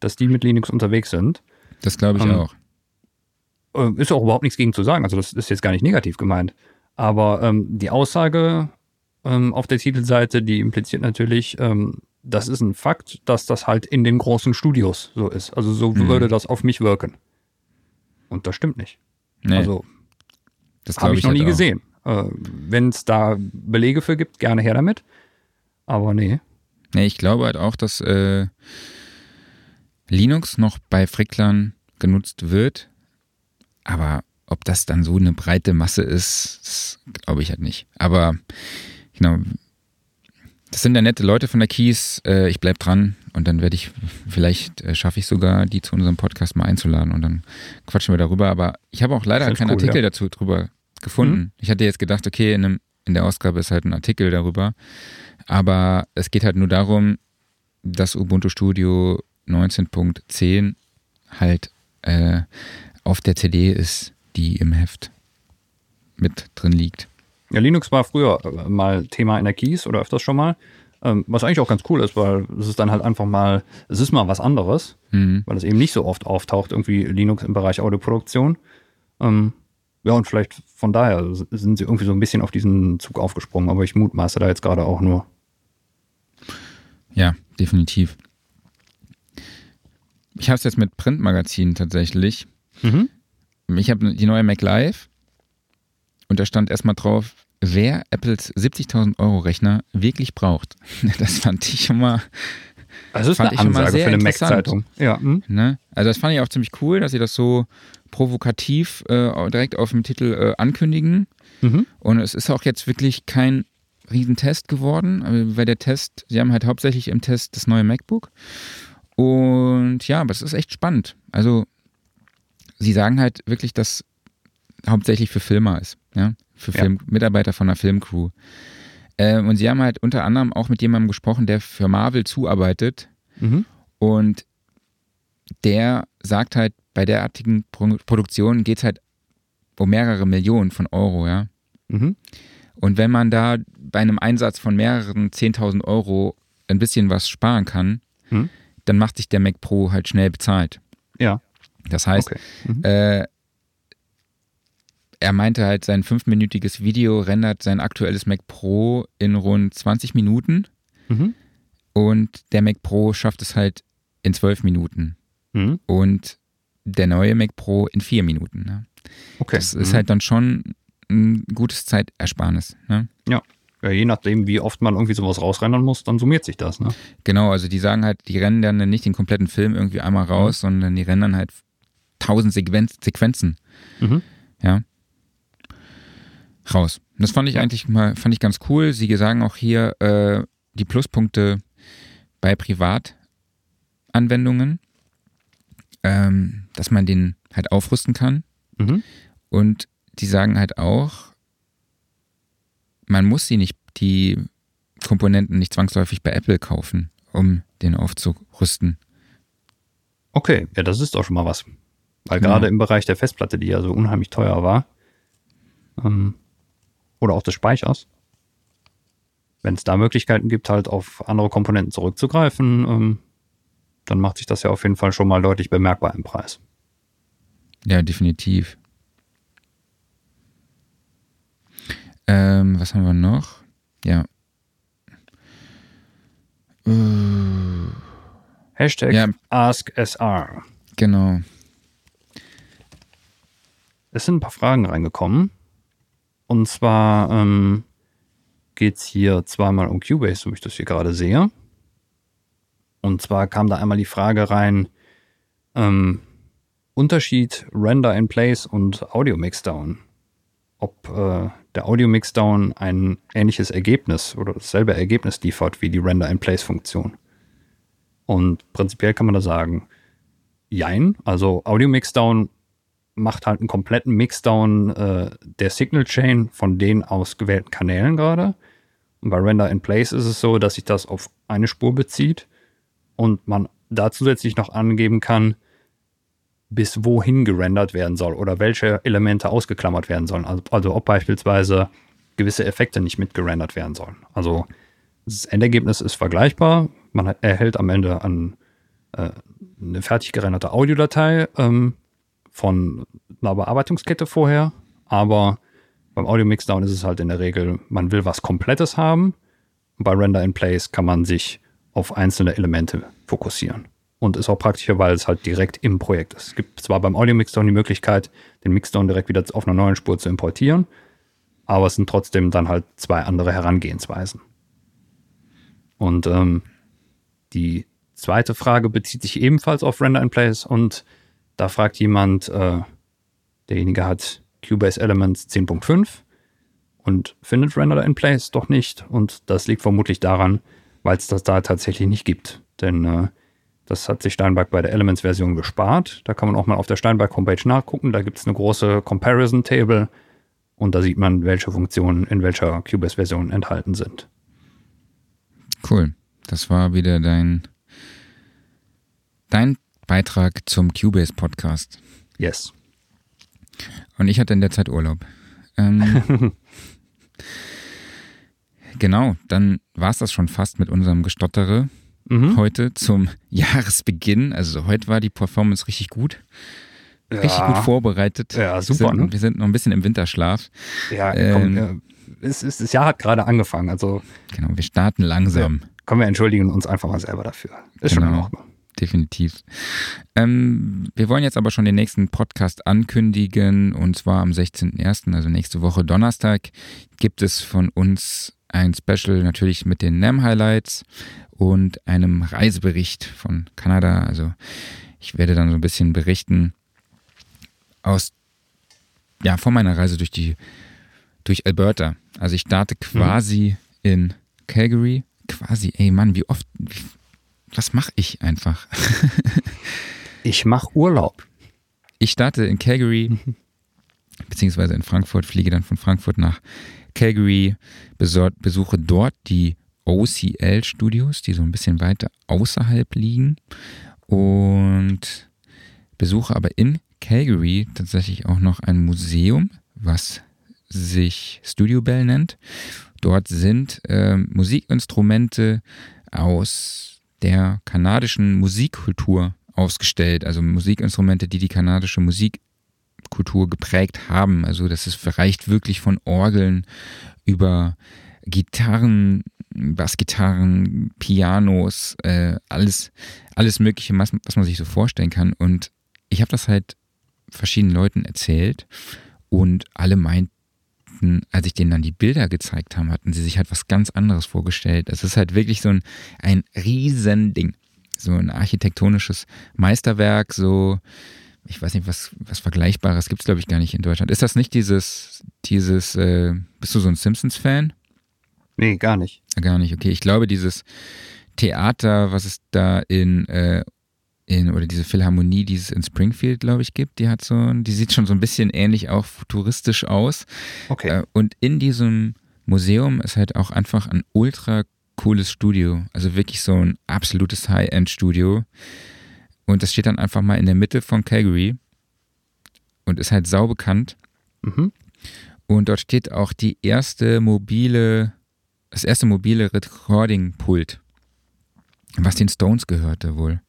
[SPEAKER 2] dass die mit Linux unterwegs sind.
[SPEAKER 1] Das glaube ich ähm, auch.
[SPEAKER 2] Äh, ist auch überhaupt nichts gegen zu sagen. Also das ist jetzt gar nicht negativ gemeint. Aber ähm, die Aussage ähm, auf der Titelseite, die impliziert natürlich, ähm, das ist ein Fakt, dass das halt in den großen Studios so ist. Also so mhm. würde das auf mich wirken. Und das stimmt nicht. Nee, also das habe ich, ich, noch halt nie auch. gesehen. Äh, Wenn es da Belege für gibt, gerne her damit. Aber nee.
[SPEAKER 1] Nee, ich glaube halt auch, dass äh, Linux noch bei Fricklern genutzt wird. Aber ob das dann so eine breite Masse ist, glaube ich halt nicht. Aber genau, das sind ja nette Leute von der Keys. Äh, ich bleibe dran und dann werde ich, vielleicht äh, schaffe ich sogar, die zu unserem Podcast mal einzuladen und dann quatschen wir darüber. Aber ich habe auch leider keinen cool, Artikel ja. dazu drüber gefunden. Mhm. Ich hatte jetzt gedacht, okay, in, einem, in der Ausgabe ist halt ein Artikel darüber. Aber es geht halt nur darum, dass Ubuntu Studio 19.10 halt äh, auf der CD ist, die im Heft mit drin liegt.
[SPEAKER 2] Ja, Linux war früher äh, mal Thema in der Keys oder öfters schon mal. Ähm, was eigentlich auch ganz cool ist, weil es ist dann halt einfach mal, es ist mal was anderes, mhm. weil es eben nicht so oft auftaucht, irgendwie Linux im Bereich Audioproduktion. Ähm, ja, und vielleicht von daher sind sie irgendwie so ein bisschen auf diesen Zug aufgesprungen, aber ich mutmaße da jetzt gerade auch nur.
[SPEAKER 1] Ja, definitiv. Ich habe es jetzt mit Printmagazinen tatsächlich. Mhm. Ich habe die neue Mac Live und da stand erstmal drauf wer Apples 70.000 Euro Rechner wirklich braucht. [laughs] Das fand ich schon mal.
[SPEAKER 2] Also ist
[SPEAKER 1] fand
[SPEAKER 2] eine
[SPEAKER 1] ich
[SPEAKER 2] Ansage
[SPEAKER 1] sehr
[SPEAKER 2] für eine. Mac-Zeitung. Ja. Hm?
[SPEAKER 1] Ne? Also das fand ich auch ziemlich cool, dass sie das so provokativ äh, direkt auf dem Titel äh, ankündigen.
[SPEAKER 2] Mhm.
[SPEAKER 1] Und es ist auch jetzt wirklich kein Riesentest geworden, weil der Test, sie haben halt hauptsächlich im Test das neue MacBook. Und ja, aber es ist echt spannend. Also sie sagen halt wirklich, dass hauptsächlich für Filmer ist, ja, für
[SPEAKER 2] Ja.
[SPEAKER 1] Film, Mitarbeiter von einer Filmcrew. Ähm, und sie haben halt unter anderem auch mit jemandem gesprochen, der für Marvel zuarbeitet.
[SPEAKER 2] Mhm.
[SPEAKER 1] Und der sagt halt, bei derartigen Pro Produktionen geht es halt um mehrere Millionen von Euro, ja.
[SPEAKER 2] Mhm.
[SPEAKER 1] Und wenn man da bei einem Einsatz von mehreren 10.000 Euro ein bisschen was sparen kann,
[SPEAKER 2] Hm.
[SPEAKER 1] dann macht sich der Mac Pro halt schnell bezahlt.
[SPEAKER 2] Ja.
[SPEAKER 1] Das heißt,
[SPEAKER 2] Okay. Mhm.
[SPEAKER 1] äh, er meinte halt, sein fünfminütiges Video rendert sein aktuelles Mac Pro in rund 20 Minuten
[SPEAKER 2] Mhm.
[SPEAKER 1] und der Mac Pro schafft es halt in 12 Minuten
[SPEAKER 2] Mhm.
[SPEAKER 1] und der neue Mac Pro in 4 Minuten. Ne?
[SPEAKER 2] Okay.
[SPEAKER 1] Das ist
[SPEAKER 2] Mhm.
[SPEAKER 1] halt dann schon ein gutes Zeitersparnis. Ne?
[SPEAKER 2] Ja, je nachdem, wie oft man irgendwie sowas rausrennen muss, dann summiert sich das. Ne?
[SPEAKER 1] Genau, also die sagen halt, die rennen dann nicht den kompletten Film irgendwie einmal raus, sondern die rennen halt tausend Sequenz Sequenzen
[SPEAKER 2] Mhm.
[SPEAKER 1] Raus. Das fand ich
[SPEAKER 2] Ja.
[SPEAKER 1] eigentlich mal, fand ich ganz cool. Sie sagen auch hier äh, die Pluspunkte bei Privatanwendungen, ähm, dass man den halt aufrüsten kann.
[SPEAKER 2] Mhm.
[SPEAKER 1] Und die sagen halt auch, man muss sie nicht, die Komponenten nicht zwangsläufig bei Apple kaufen, um den aufzurüsten.
[SPEAKER 2] Okay, ja, das ist doch schon mal was. Weil
[SPEAKER 1] Genau.
[SPEAKER 2] gerade im Bereich der Festplatte, die ja so unheimlich teuer war, ähm, oder auch des Speichers, wenn es da Möglichkeiten gibt, halt auf andere Komponenten zurückzugreifen, ähm, dann macht sich das ja auf jeden Fall schon mal deutlich bemerkbar im Preis.
[SPEAKER 1] Ja, definitiv. Ähm, was haben wir noch? Ja. Äh,
[SPEAKER 2] Hashtag
[SPEAKER 1] Ja.
[SPEAKER 2] AskSR.
[SPEAKER 1] genau.
[SPEAKER 2] Es sind ein paar Fragen reingekommen. Und zwar ähm, geht es hier zweimal um Cubase, so wie ich das hier gerade sehe. Und zwar kam da einmal die Frage rein, ähm, Unterschied Render in Place und Audio Mixdown. Ob äh, der Audio Mixdown ein ähnliches Ergebnis oder dasselbe Ergebnis liefert wie die Render in Place Funktion. Und prinzipiell kann man da sagen, jein. Also Audio Mixdown macht halt einen kompletten Mixdown äh, der Signal Chain von den ausgewählten Kanälen gerade. Und bei Render in Place ist es so, dass sich das auf eine Spur bezieht und man da zusätzlich noch angeben kann, bis wohin gerendert werden soll oder welche Elemente ausgeklammert werden sollen. Also, also ob beispielsweise gewisse Effekte nicht mitgerendert werden sollen. Also das Endergebnis ist vergleichbar. Man erhält am Ende an, äh, eine fertig gerenderte Audiodatei ähm, von einer Bearbeitungskette vorher, aber beim Audio Mixdown ist es halt in der Regel, man will was Komplettes haben. Und bei Render in Place kann man sich auf einzelne Elemente fokussieren. Und ist auch praktischer, weil es halt direkt im Projekt ist. Es gibt zwar beim Audio Mixdown die Möglichkeit, den Mixdown direkt wieder auf einer neuen Spur zu importieren, aber es sind trotzdem dann halt zwei andere Herangehensweisen. Und ähm, die zweite Frage bezieht sich ebenfalls auf Render in Place und da fragt jemand, äh, derjenige hat Cubase Elements 10.5 und findet Render in Place doch nicht. Und das liegt vermutlich daran, weil es das da tatsächlich nicht gibt. Denn äh, das hat sich Steinberg bei der Elements-Version gespart. Da kann man auch mal auf der Steinberg-Homepage nachgucken. Da gibt es eine große Comparison-Table und da sieht man, welche Funktionen in welcher Cubase-Version enthalten sind.
[SPEAKER 1] Cool. Das war wieder dein, dein Beitrag zum Cubase Podcast.
[SPEAKER 2] Yes.
[SPEAKER 1] Und ich hatte in der Zeit Urlaub. Ähm, [laughs] genau, dann war es das schon fast mit unserem Gestottere
[SPEAKER 2] Mhm.
[SPEAKER 1] heute zum [laughs] Jahresbeginn. Also heute war die Performance richtig gut. Richtig gut vorbereitet.
[SPEAKER 2] Ja, super,
[SPEAKER 1] Wir sind,
[SPEAKER 2] ne?
[SPEAKER 1] wir sind noch ein bisschen im Winterschlaf.
[SPEAKER 2] Ja,
[SPEAKER 1] Ähm,
[SPEAKER 2] komm, ja, es ist, das Jahr hat gerade angefangen, also
[SPEAKER 1] Genau, wir starten langsam.
[SPEAKER 2] können wir entschuldigen uns einfach mal selber dafür. Ist schon in
[SPEAKER 1] Genau.
[SPEAKER 2] Ordnung.
[SPEAKER 1] Definitiv. Ähm, wir wollen jetzt aber schon den nächsten Podcast ankündigen und zwar am 16.01., also nächste Woche Donnerstag, gibt es von uns ein Special natürlich mit den NAM-Highlights und einem Reisebericht von Kanada. Also ich werde dann so ein bisschen berichten aus, ja, von meiner Reise durch die, durch Alberta. Also ich starte quasi mhm. in Calgary. Quasi, ey Mann, wie oft, wie, was mache ich einfach? [laughs]
[SPEAKER 2] ich mache Urlaub.
[SPEAKER 1] Ich starte in Calgary, [laughs] beziehungsweise in Frankfurt, fliege dann von Frankfurt nach Calgary, besuche dort die OCL-Studios, die so ein bisschen weiter außerhalb liegen und besuche aber in Calgary tatsächlich auch noch ein Museum, was sich Studio Bell nennt. Dort sind äh, Musikinstrumente aus der kanadischen Musikkultur ausgestellt, also Musikinstrumente, die die kanadische Musikkultur geprägt haben. Also das ist, reicht wirklich von Orgeln über Gitarren, Bassgitarren, Pianos, äh, alles, alles Mögliche, was, was man sich so vorstellen kann. Und ich habe das halt verschiedenen Leuten erzählt und alle meinten, als ich denen dann die Bilder gezeigt habe, hatten sie sich halt was ganz anderes vorgestellt. Es ist halt wirklich so ein, ein Riesending. So ein architektonisches Meisterwerk, so, ich weiß nicht, was, was Vergleichbares gibt es, glaube ich, gar nicht in Deutschland. Ist das nicht dieses, dieses, äh, bist du so ein Simpsons-Fan?
[SPEAKER 2] Nee, gar nicht.
[SPEAKER 1] Gar nicht, okay. Ich glaube, dieses Theater, was es da in, äh, in oder diese Philharmonie, die es in Springfield, glaube ich, gibt, die hat so, die sieht schon so ein bisschen ähnlich auch futuristisch aus.
[SPEAKER 2] Okay.
[SPEAKER 1] Äh, und in diesem Museum ist halt auch einfach ein ultra cooles Studio. Also wirklich so ein absolutes High-End-Studio. Und das steht dann einfach mal in der Mitte von Calgary und ist halt sau bekannt. Mhm. Und dort steht auch die erste mobile das erste mobile Recording-Pult, was den Stones gehörte wohl.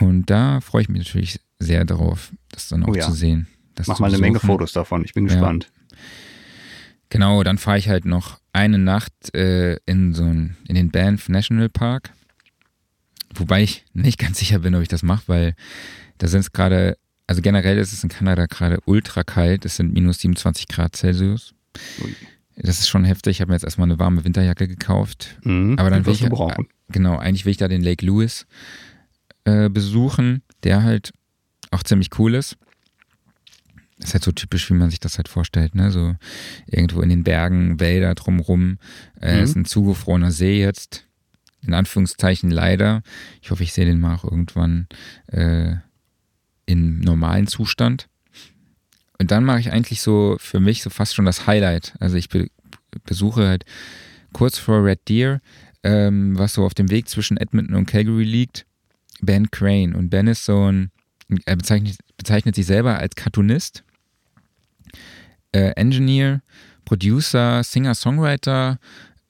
[SPEAKER 1] Und da freue ich mich natürlich sehr drauf, das dann auch oh ja. zu sehen.
[SPEAKER 2] Mach mal eine Menge Fotos davon, ich bin gespannt. Ja.
[SPEAKER 1] Genau, dann fahre ich halt noch eine Nacht äh, in so ein, in den Banff National Park. Wobei ich nicht [laughs] ganz sicher bin, ob ich das mache, weil da sind es gerade, also generell ist es in Kanada gerade ultra kalt, es sind minus 27 Grad Celsius. Ui. Das ist schon heftig. Ich habe mir jetzt erstmal eine warme Winterjacke gekauft. Mhm, aber dann will ich, brauchen. genau, eigentlich will ich da den Lake Louis äh, besuchen, der halt auch ziemlich cool ist. ist halt so typisch, wie man sich das halt vorstellt, ne? So irgendwo in den Bergen, Wälder drumrum. Äh, mhm. Ist ein zugefrorener See jetzt. In Anführungszeichen leider. Ich hoffe, ich sehe den mal auch irgendwann äh, in normalen Zustand. Und dann mache ich eigentlich so für mich so fast schon das Highlight. Also ich be besuche halt kurz vor Red Deer, ähm, was so auf dem Weg zwischen Edmonton und Calgary liegt, Ben Crane. Und Ben ist so ein, er bezeichnet, bezeichnet sich selber als Cartoonist, äh, Engineer, Producer, Singer, Songwriter.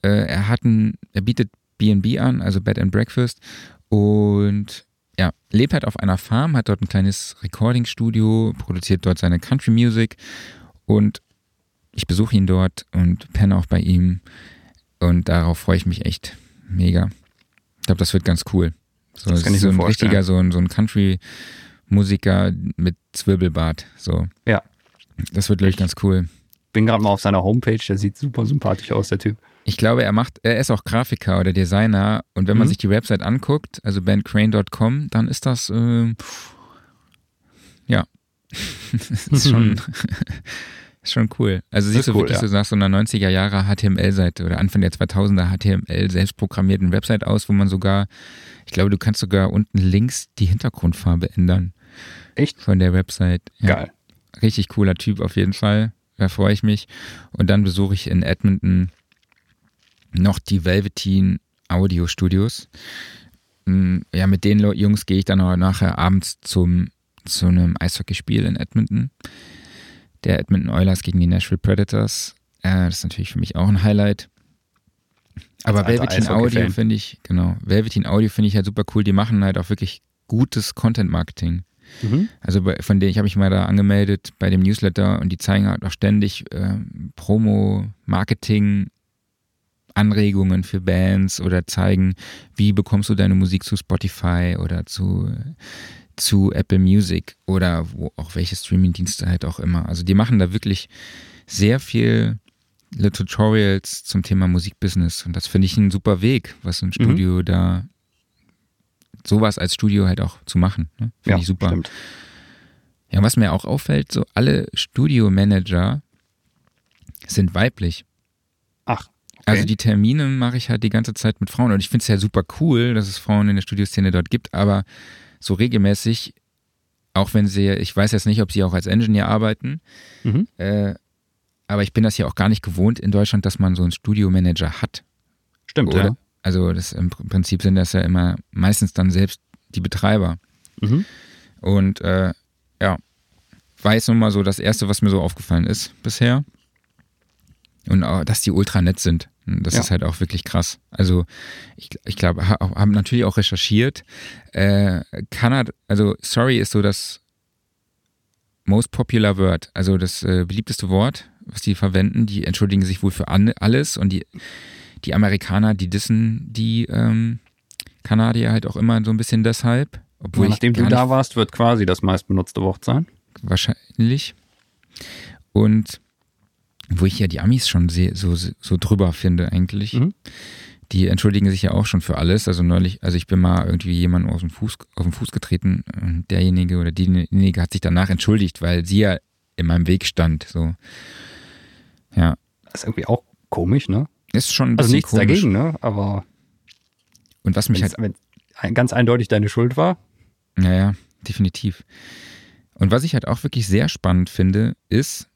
[SPEAKER 1] Äh, er hat ein, er bietet B&B an, also Bed and Breakfast und ja, lebt halt auf einer Farm, hat dort ein kleines Recording-Studio, produziert dort seine Country Music und ich besuche ihn dort und penne auch bei ihm und darauf freue ich mich echt mega. Ich glaube, das wird ganz cool. So, das kann ich so ein vorstellen. richtiger, so ein, so ein Country-Musiker mit Zwirbelbart. So.
[SPEAKER 2] Ja.
[SPEAKER 1] Das wird, glaube ich, ganz cool.
[SPEAKER 2] Bin gerade mal auf seiner Homepage, der sieht super sympathisch aus, der Typ.
[SPEAKER 1] Ich glaube, er macht, er ist auch Grafiker oder Designer und wenn man mhm. sich die Website anguckt, also bandcrane.com, dann ist das äh, ja, [laughs] das ist schon, [laughs] ist schon cool. Also siehst du cool, wirklich ja. so nach so einer 90er Jahre HTML-Seite oder Anfang der 2000er HTML selbstprogrammierten Website aus, wo man sogar, ich glaube, du kannst sogar unten links die Hintergrundfarbe ändern.
[SPEAKER 2] Echt?
[SPEAKER 1] Von der Website.
[SPEAKER 2] Ja. Geil.
[SPEAKER 1] Richtig cooler Typ auf jeden Fall. Da freue ich mich. Und dann besuche ich in Edmonton noch die Velveteen Audio Studios. Mm, ja, mit den Jungs gehe ich dann auch nachher abends zum, zu einem Eishockeyspiel in Edmonton. Der Edmonton Oilers gegen die Nashville Predators. Äh, das ist natürlich für mich auch ein Highlight. Aber Velveteen Audio finde ich, genau, Velveteen Audio finde ich halt super cool. Die machen halt auch wirklich gutes Content Marketing. Mhm. Also bei, von denen, ich habe mich mal da angemeldet bei dem Newsletter und die zeigen halt auch ständig äh, Promo, Marketing, Anregungen für Bands oder zeigen, wie bekommst du deine Musik zu Spotify oder zu, zu Apple Music oder wo auch welche Streaming-Dienste halt auch immer. Also die machen da wirklich sehr viel Tutorials zum Thema Musikbusiness und das finde ich ein super Weg, was ein
[SPEAKER 2] Mhm.
[SPEAKER 1] Studio da sowas als Studio halt auch zu machen. Ne? Finde
[SPEAKER 2] Ja,
[SPEAKER 1] ich super.
[SPEAKER 2] stimmt.
[SPEAKER 1] Ja, was mir auch auffällt, so alle Studio-Manager sind weiblich.
[SPEAKER 2] Okay.
[SPEAKER 1] Also die Termine mache ich halt die ganze Zeit mit Frauen und ich finde es ja super cool, dass es Frauen in der Studioszene dort gibt, aber so regelmäßig, auch wenn sie, ich weiß jetzt nicht, ob sie auch als Engineer arbeiten,
[SPEAKER 2] Mhm.
[SPEAKER 1] äh, aber ich bin das ja auch gar nicht gewohnt in Deutschland, dass man so einen Studiomanager hat.
[SPEAKER 2] Stimmt,
[SPEAKER 1] Oder?
[SPEAKER 2] ja.
[SPEAKER 1] Also das im Prinzip sind das ja immer meistens dann selbst die Betreiber.
[SPEAKER 2] Mhm.
[SPEAKER 1] Und äh, ja, war jetzt nun mal so das Erste, was mir so aufgefallen ist bisher. Und auch, dass die ultra nett sind. Das
[SPEAKER 2] Ja.
[SPEAKER 1] ist halt auch wirklich krass. Also ich, ich glaube, ha, haben natürlich auch recherchiert. Äh, Kanada, also sorry ist so das most popular word, also das äh, beliebteste Wort, was die verwenden. Die entschuldigen sich wohl für an, alles und die, die Amerikaner, die dissen die ähm, Kanadier halt auch immer so ein bisschen deshalb. Obwohl
[SPEAKER 2] Ja, nachdem du da warst, wird quasi das meistbenutzte Wort sein.
[SPEAKER 1] wahrscheinlich. Und wo ich ja die Amis schon sehr, so, so drüber finde eigentlich.
[SPEAKER 2] Mhm.
[SPEAKER 1] Die entschuldigen sich ja auch schon für alles. Also neulich, also ich bin mal irgendwie jemandem aus dem Fuß, auf den Fuß getreten und derjenige oder diejenige hat sich danach entschuldigt, weil sie ja in meinem Weg stand. So. Ja,
[SPEAKER 2] Das ist irgendwie auch komisch, ne?
[SPEAKER 1] ist schon ein
[SPEAKER 2] Also nichts
[SPEAKER 1] komisch.
[SPEAKER 2] dagegen, ne? Aber
[SPEAKER 1] Und was mich
[SPEAKER 2] wenn
[SPEAKER 1] halt
[SPEAKER 2] es ganz eindeutig deine Schuld war.
[SPEAKER 1] Ja, ja, definitiv. Und was ich halt auch wirklich sehr spannend finde, ist,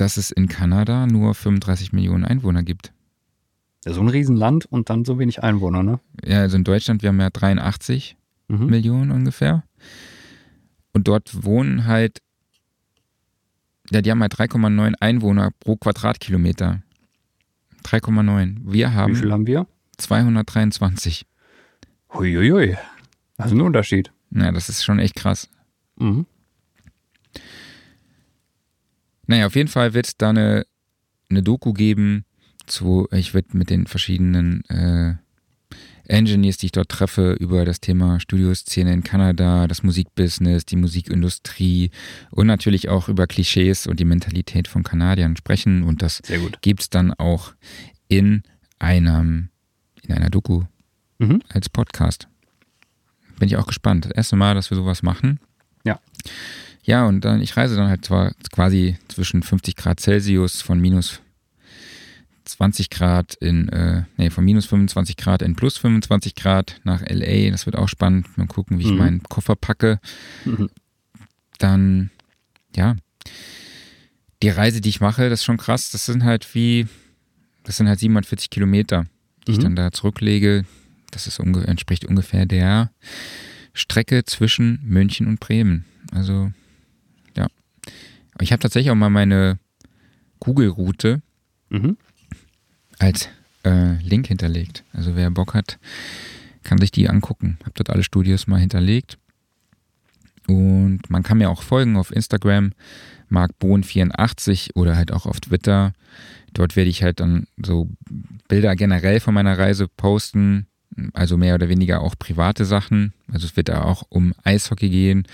[SPEAKER 1] dass es in Kanada nur 35 Millionen Einwohner gibt.
[SPEAKER 2] Ja, so ein Riesenland und dann so wenig Einwohner, ne?
[SPEAKER 1] Ja, also in Deutschland, wir haben ja 83
[SPEAKER 2] Mhm.
[SPEAKER 1] Millionen ungefähr. Und dort wohnen halt, ja, die haben halt 3,9 Einwohner pro Quadratkilometer. 3,9. Wir
[SPEAKER 2] Wie
[SPEAKER 1] haben
[SPEAKER 2] viel haben wir?
[SPEAKER 1] 223.
[SPEAKER 2] Huiuiui. Also ein Unterschied.
[SPEAKER 1] Ja, das ist schon echt krass.
[SPEAKER 2] Mhm.
[SPEAKER 1] Naja, auf jeden Fall wird es da eine, eine Doku geben, zu, ich werde mit den verschiedenen äh, Engineers, die ich dort treffe, über das Thema Studioszene in Kanada, das Musikbusiness, die Musikindustrie und natürlich auch über Klischees und die Mentalität von Kanadiern sprechen. Und das gibt es dann auch in einem, in einer Doku
[SPEAKER 2] Mhm.
[SPEAKER 1] als Podcast. Bin ich auch gespannt. Das erste Mal, dass wir sowas machen.
[SPEAKER 2] Ja.
[SPEAKER 1] Ja, und dann, ich reise dann halt zwar quasi zwischen 50 Grad Celsius von minus 20 Grad in, äh, nee, von minus 25 Grad in plus 25 Grad nach LA. Das wird auch spannend. Mal gucken, wie ich
[SPEAKER 2] Mhm.
[SPEAKER 1] meinen Koffer packe.
[SPEAKER 2] Mhm.
[SPEAKER 1] Dann, ja, die Reise, die ich mache, das ist schon krass. Das sind halt wie, das sind halt 47 Kilometer, die ich
[SPEAKER 2] Mhm.
[SPEAKER 1] dann da zurücklege. Das ist unge entspricht ungefähr der Strecke zwischen München und Bremen. Also. Ich habe tatsächlich auch mal meine Google-Route
[SPEAKER 2] Mhm.
[SPEAKER 1] als äh, Link hinterlegt. Also wer Bock hat, kann sich die angucken. Habe dort alle Studios mal hinterlegt. Und man kann mir auch folgen auf Instagram, markbohn84 oder halt auch auf Twitter. Dort werde ich halt dann so Bilder generell von meiner Reise posten, also mehr oder weniger auch private Sachen. Also es wird da auch um Eishockey gehen,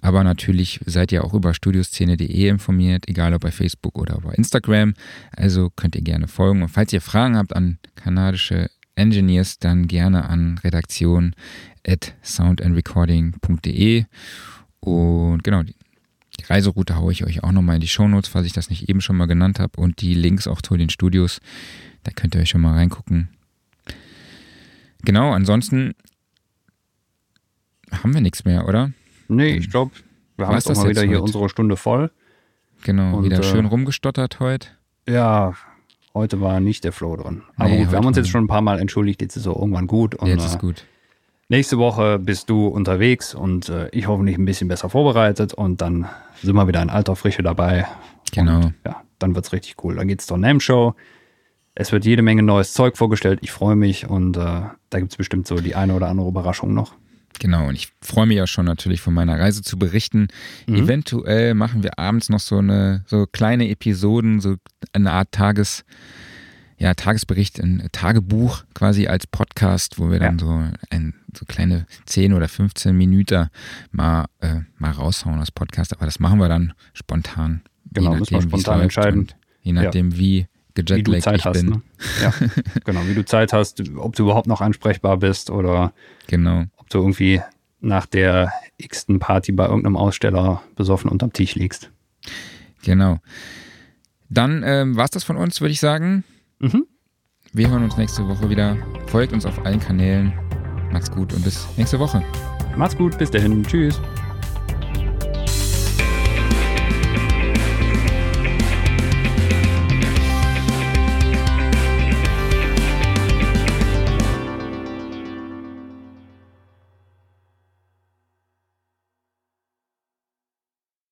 [SPEAKER 1] aber natürlich seid ihr auch über studioszene.de informiert, egal ob bei Facebook oder bei Instagram. Also könnt ihr gerne folgen. Und falls ihr Fragen habt an kanadische Engineers, dann gerne an redaktion at soundandrecording.de. Und genau, die Reiseroute haue ich euch auch nochmal in die Shownotes, falls ich das nicht eben schon mal genannt habe. Und die Links auch zu den Studios. Da könnt ihr euch schon mal reingucken. Genau, ansonsten haben wir nichts mehr, oder?
[SPEAKER 2] Nee, ich glaube, wir haben jetzt auch mal wieder hier
[SPEAKER 1] heute?
[SPEAKER 2] unsere Stunde voll.
[SPEAKER 1] Genau,
[SPEAKER 2] Und,
[SPEAKER 1] wieder
[SPEAKER 2] äh,
[SPEAKER 1] schön rumgestottert heute.
[SPEAKER 2] Ja, heute war nicht der Flow drin. Aber
[SPEAKER 1] Nee,
[SPEAKER 2] gut, wir haben uns jetzt schon ein paar Mal entschuldigt, jetzt ist auch irgendwann gut. Und
[SPEAKER 1] Jetzt
[SPEAKER 2] äh,
[SPEAKER 1] ist gut.
[SPEAKER 2] nächste Woche bist du unterwegs und äh, ich hoffentlich ein bisschen besser vorbereitet und dann sind wir wieder in alter Frische dabei.
[SPEAKER 1] Genau.
[SPEAKER 2] Und, ja, dann wird's richtig cool. Dann geht's zur NAM-Show. Es wird jede Menge neues Zeug vorgestellt. Ich freue mich und äh, da gibt's bestimmt so die eine oder andere Überraschung noch.
[SPEAKER 1] Genau, und ich freue mich ja schon natürlich von meiner Reise zu berichten.
[SPEAKER 2] Mhm.
[SPEAKER 1] Eventuell machen wir abends noch so eine so kleine Episoden, so eine Art Tages ja, Tagesbericht, ein Tagebuch quasi als Podcast, wo wir dann so ein so kleine 10 oder 15 Minuten mal, äh, mal raushauen als Podcast. Aber das machen wir dann spontan.
[SPEAKER 2] Genau, je nachdem, müssen wir spontan entscheiden.
[SPEAKER 1] Je nachdem, ja. wie gejetlaggt ich
[SPEAKER 2] hast,
[SPEAKER 1] bin.
[SPEAKER 2] Ne? Ja, genau, wie du Zeit hast, ob du überhaupt noch ansprechbar bist oder
[SPEAKER 1] genau.
[SPEAKER 2] ob du irgendwie nach der x-ten Party bei irgendeinem Aussteller besoffen unterm Tisch liegst.
[SPEAKER 1] Genau. Dann ähm, war es das von uns, würde ich sagen. Mhm. Wir hören uns nächste Woche wieder. Folgt uns auf allen Kanälen. Macht's gut und bis nächste Woche.
[SPEAKER 2] Macht's gut, bis dahin. Tschüss.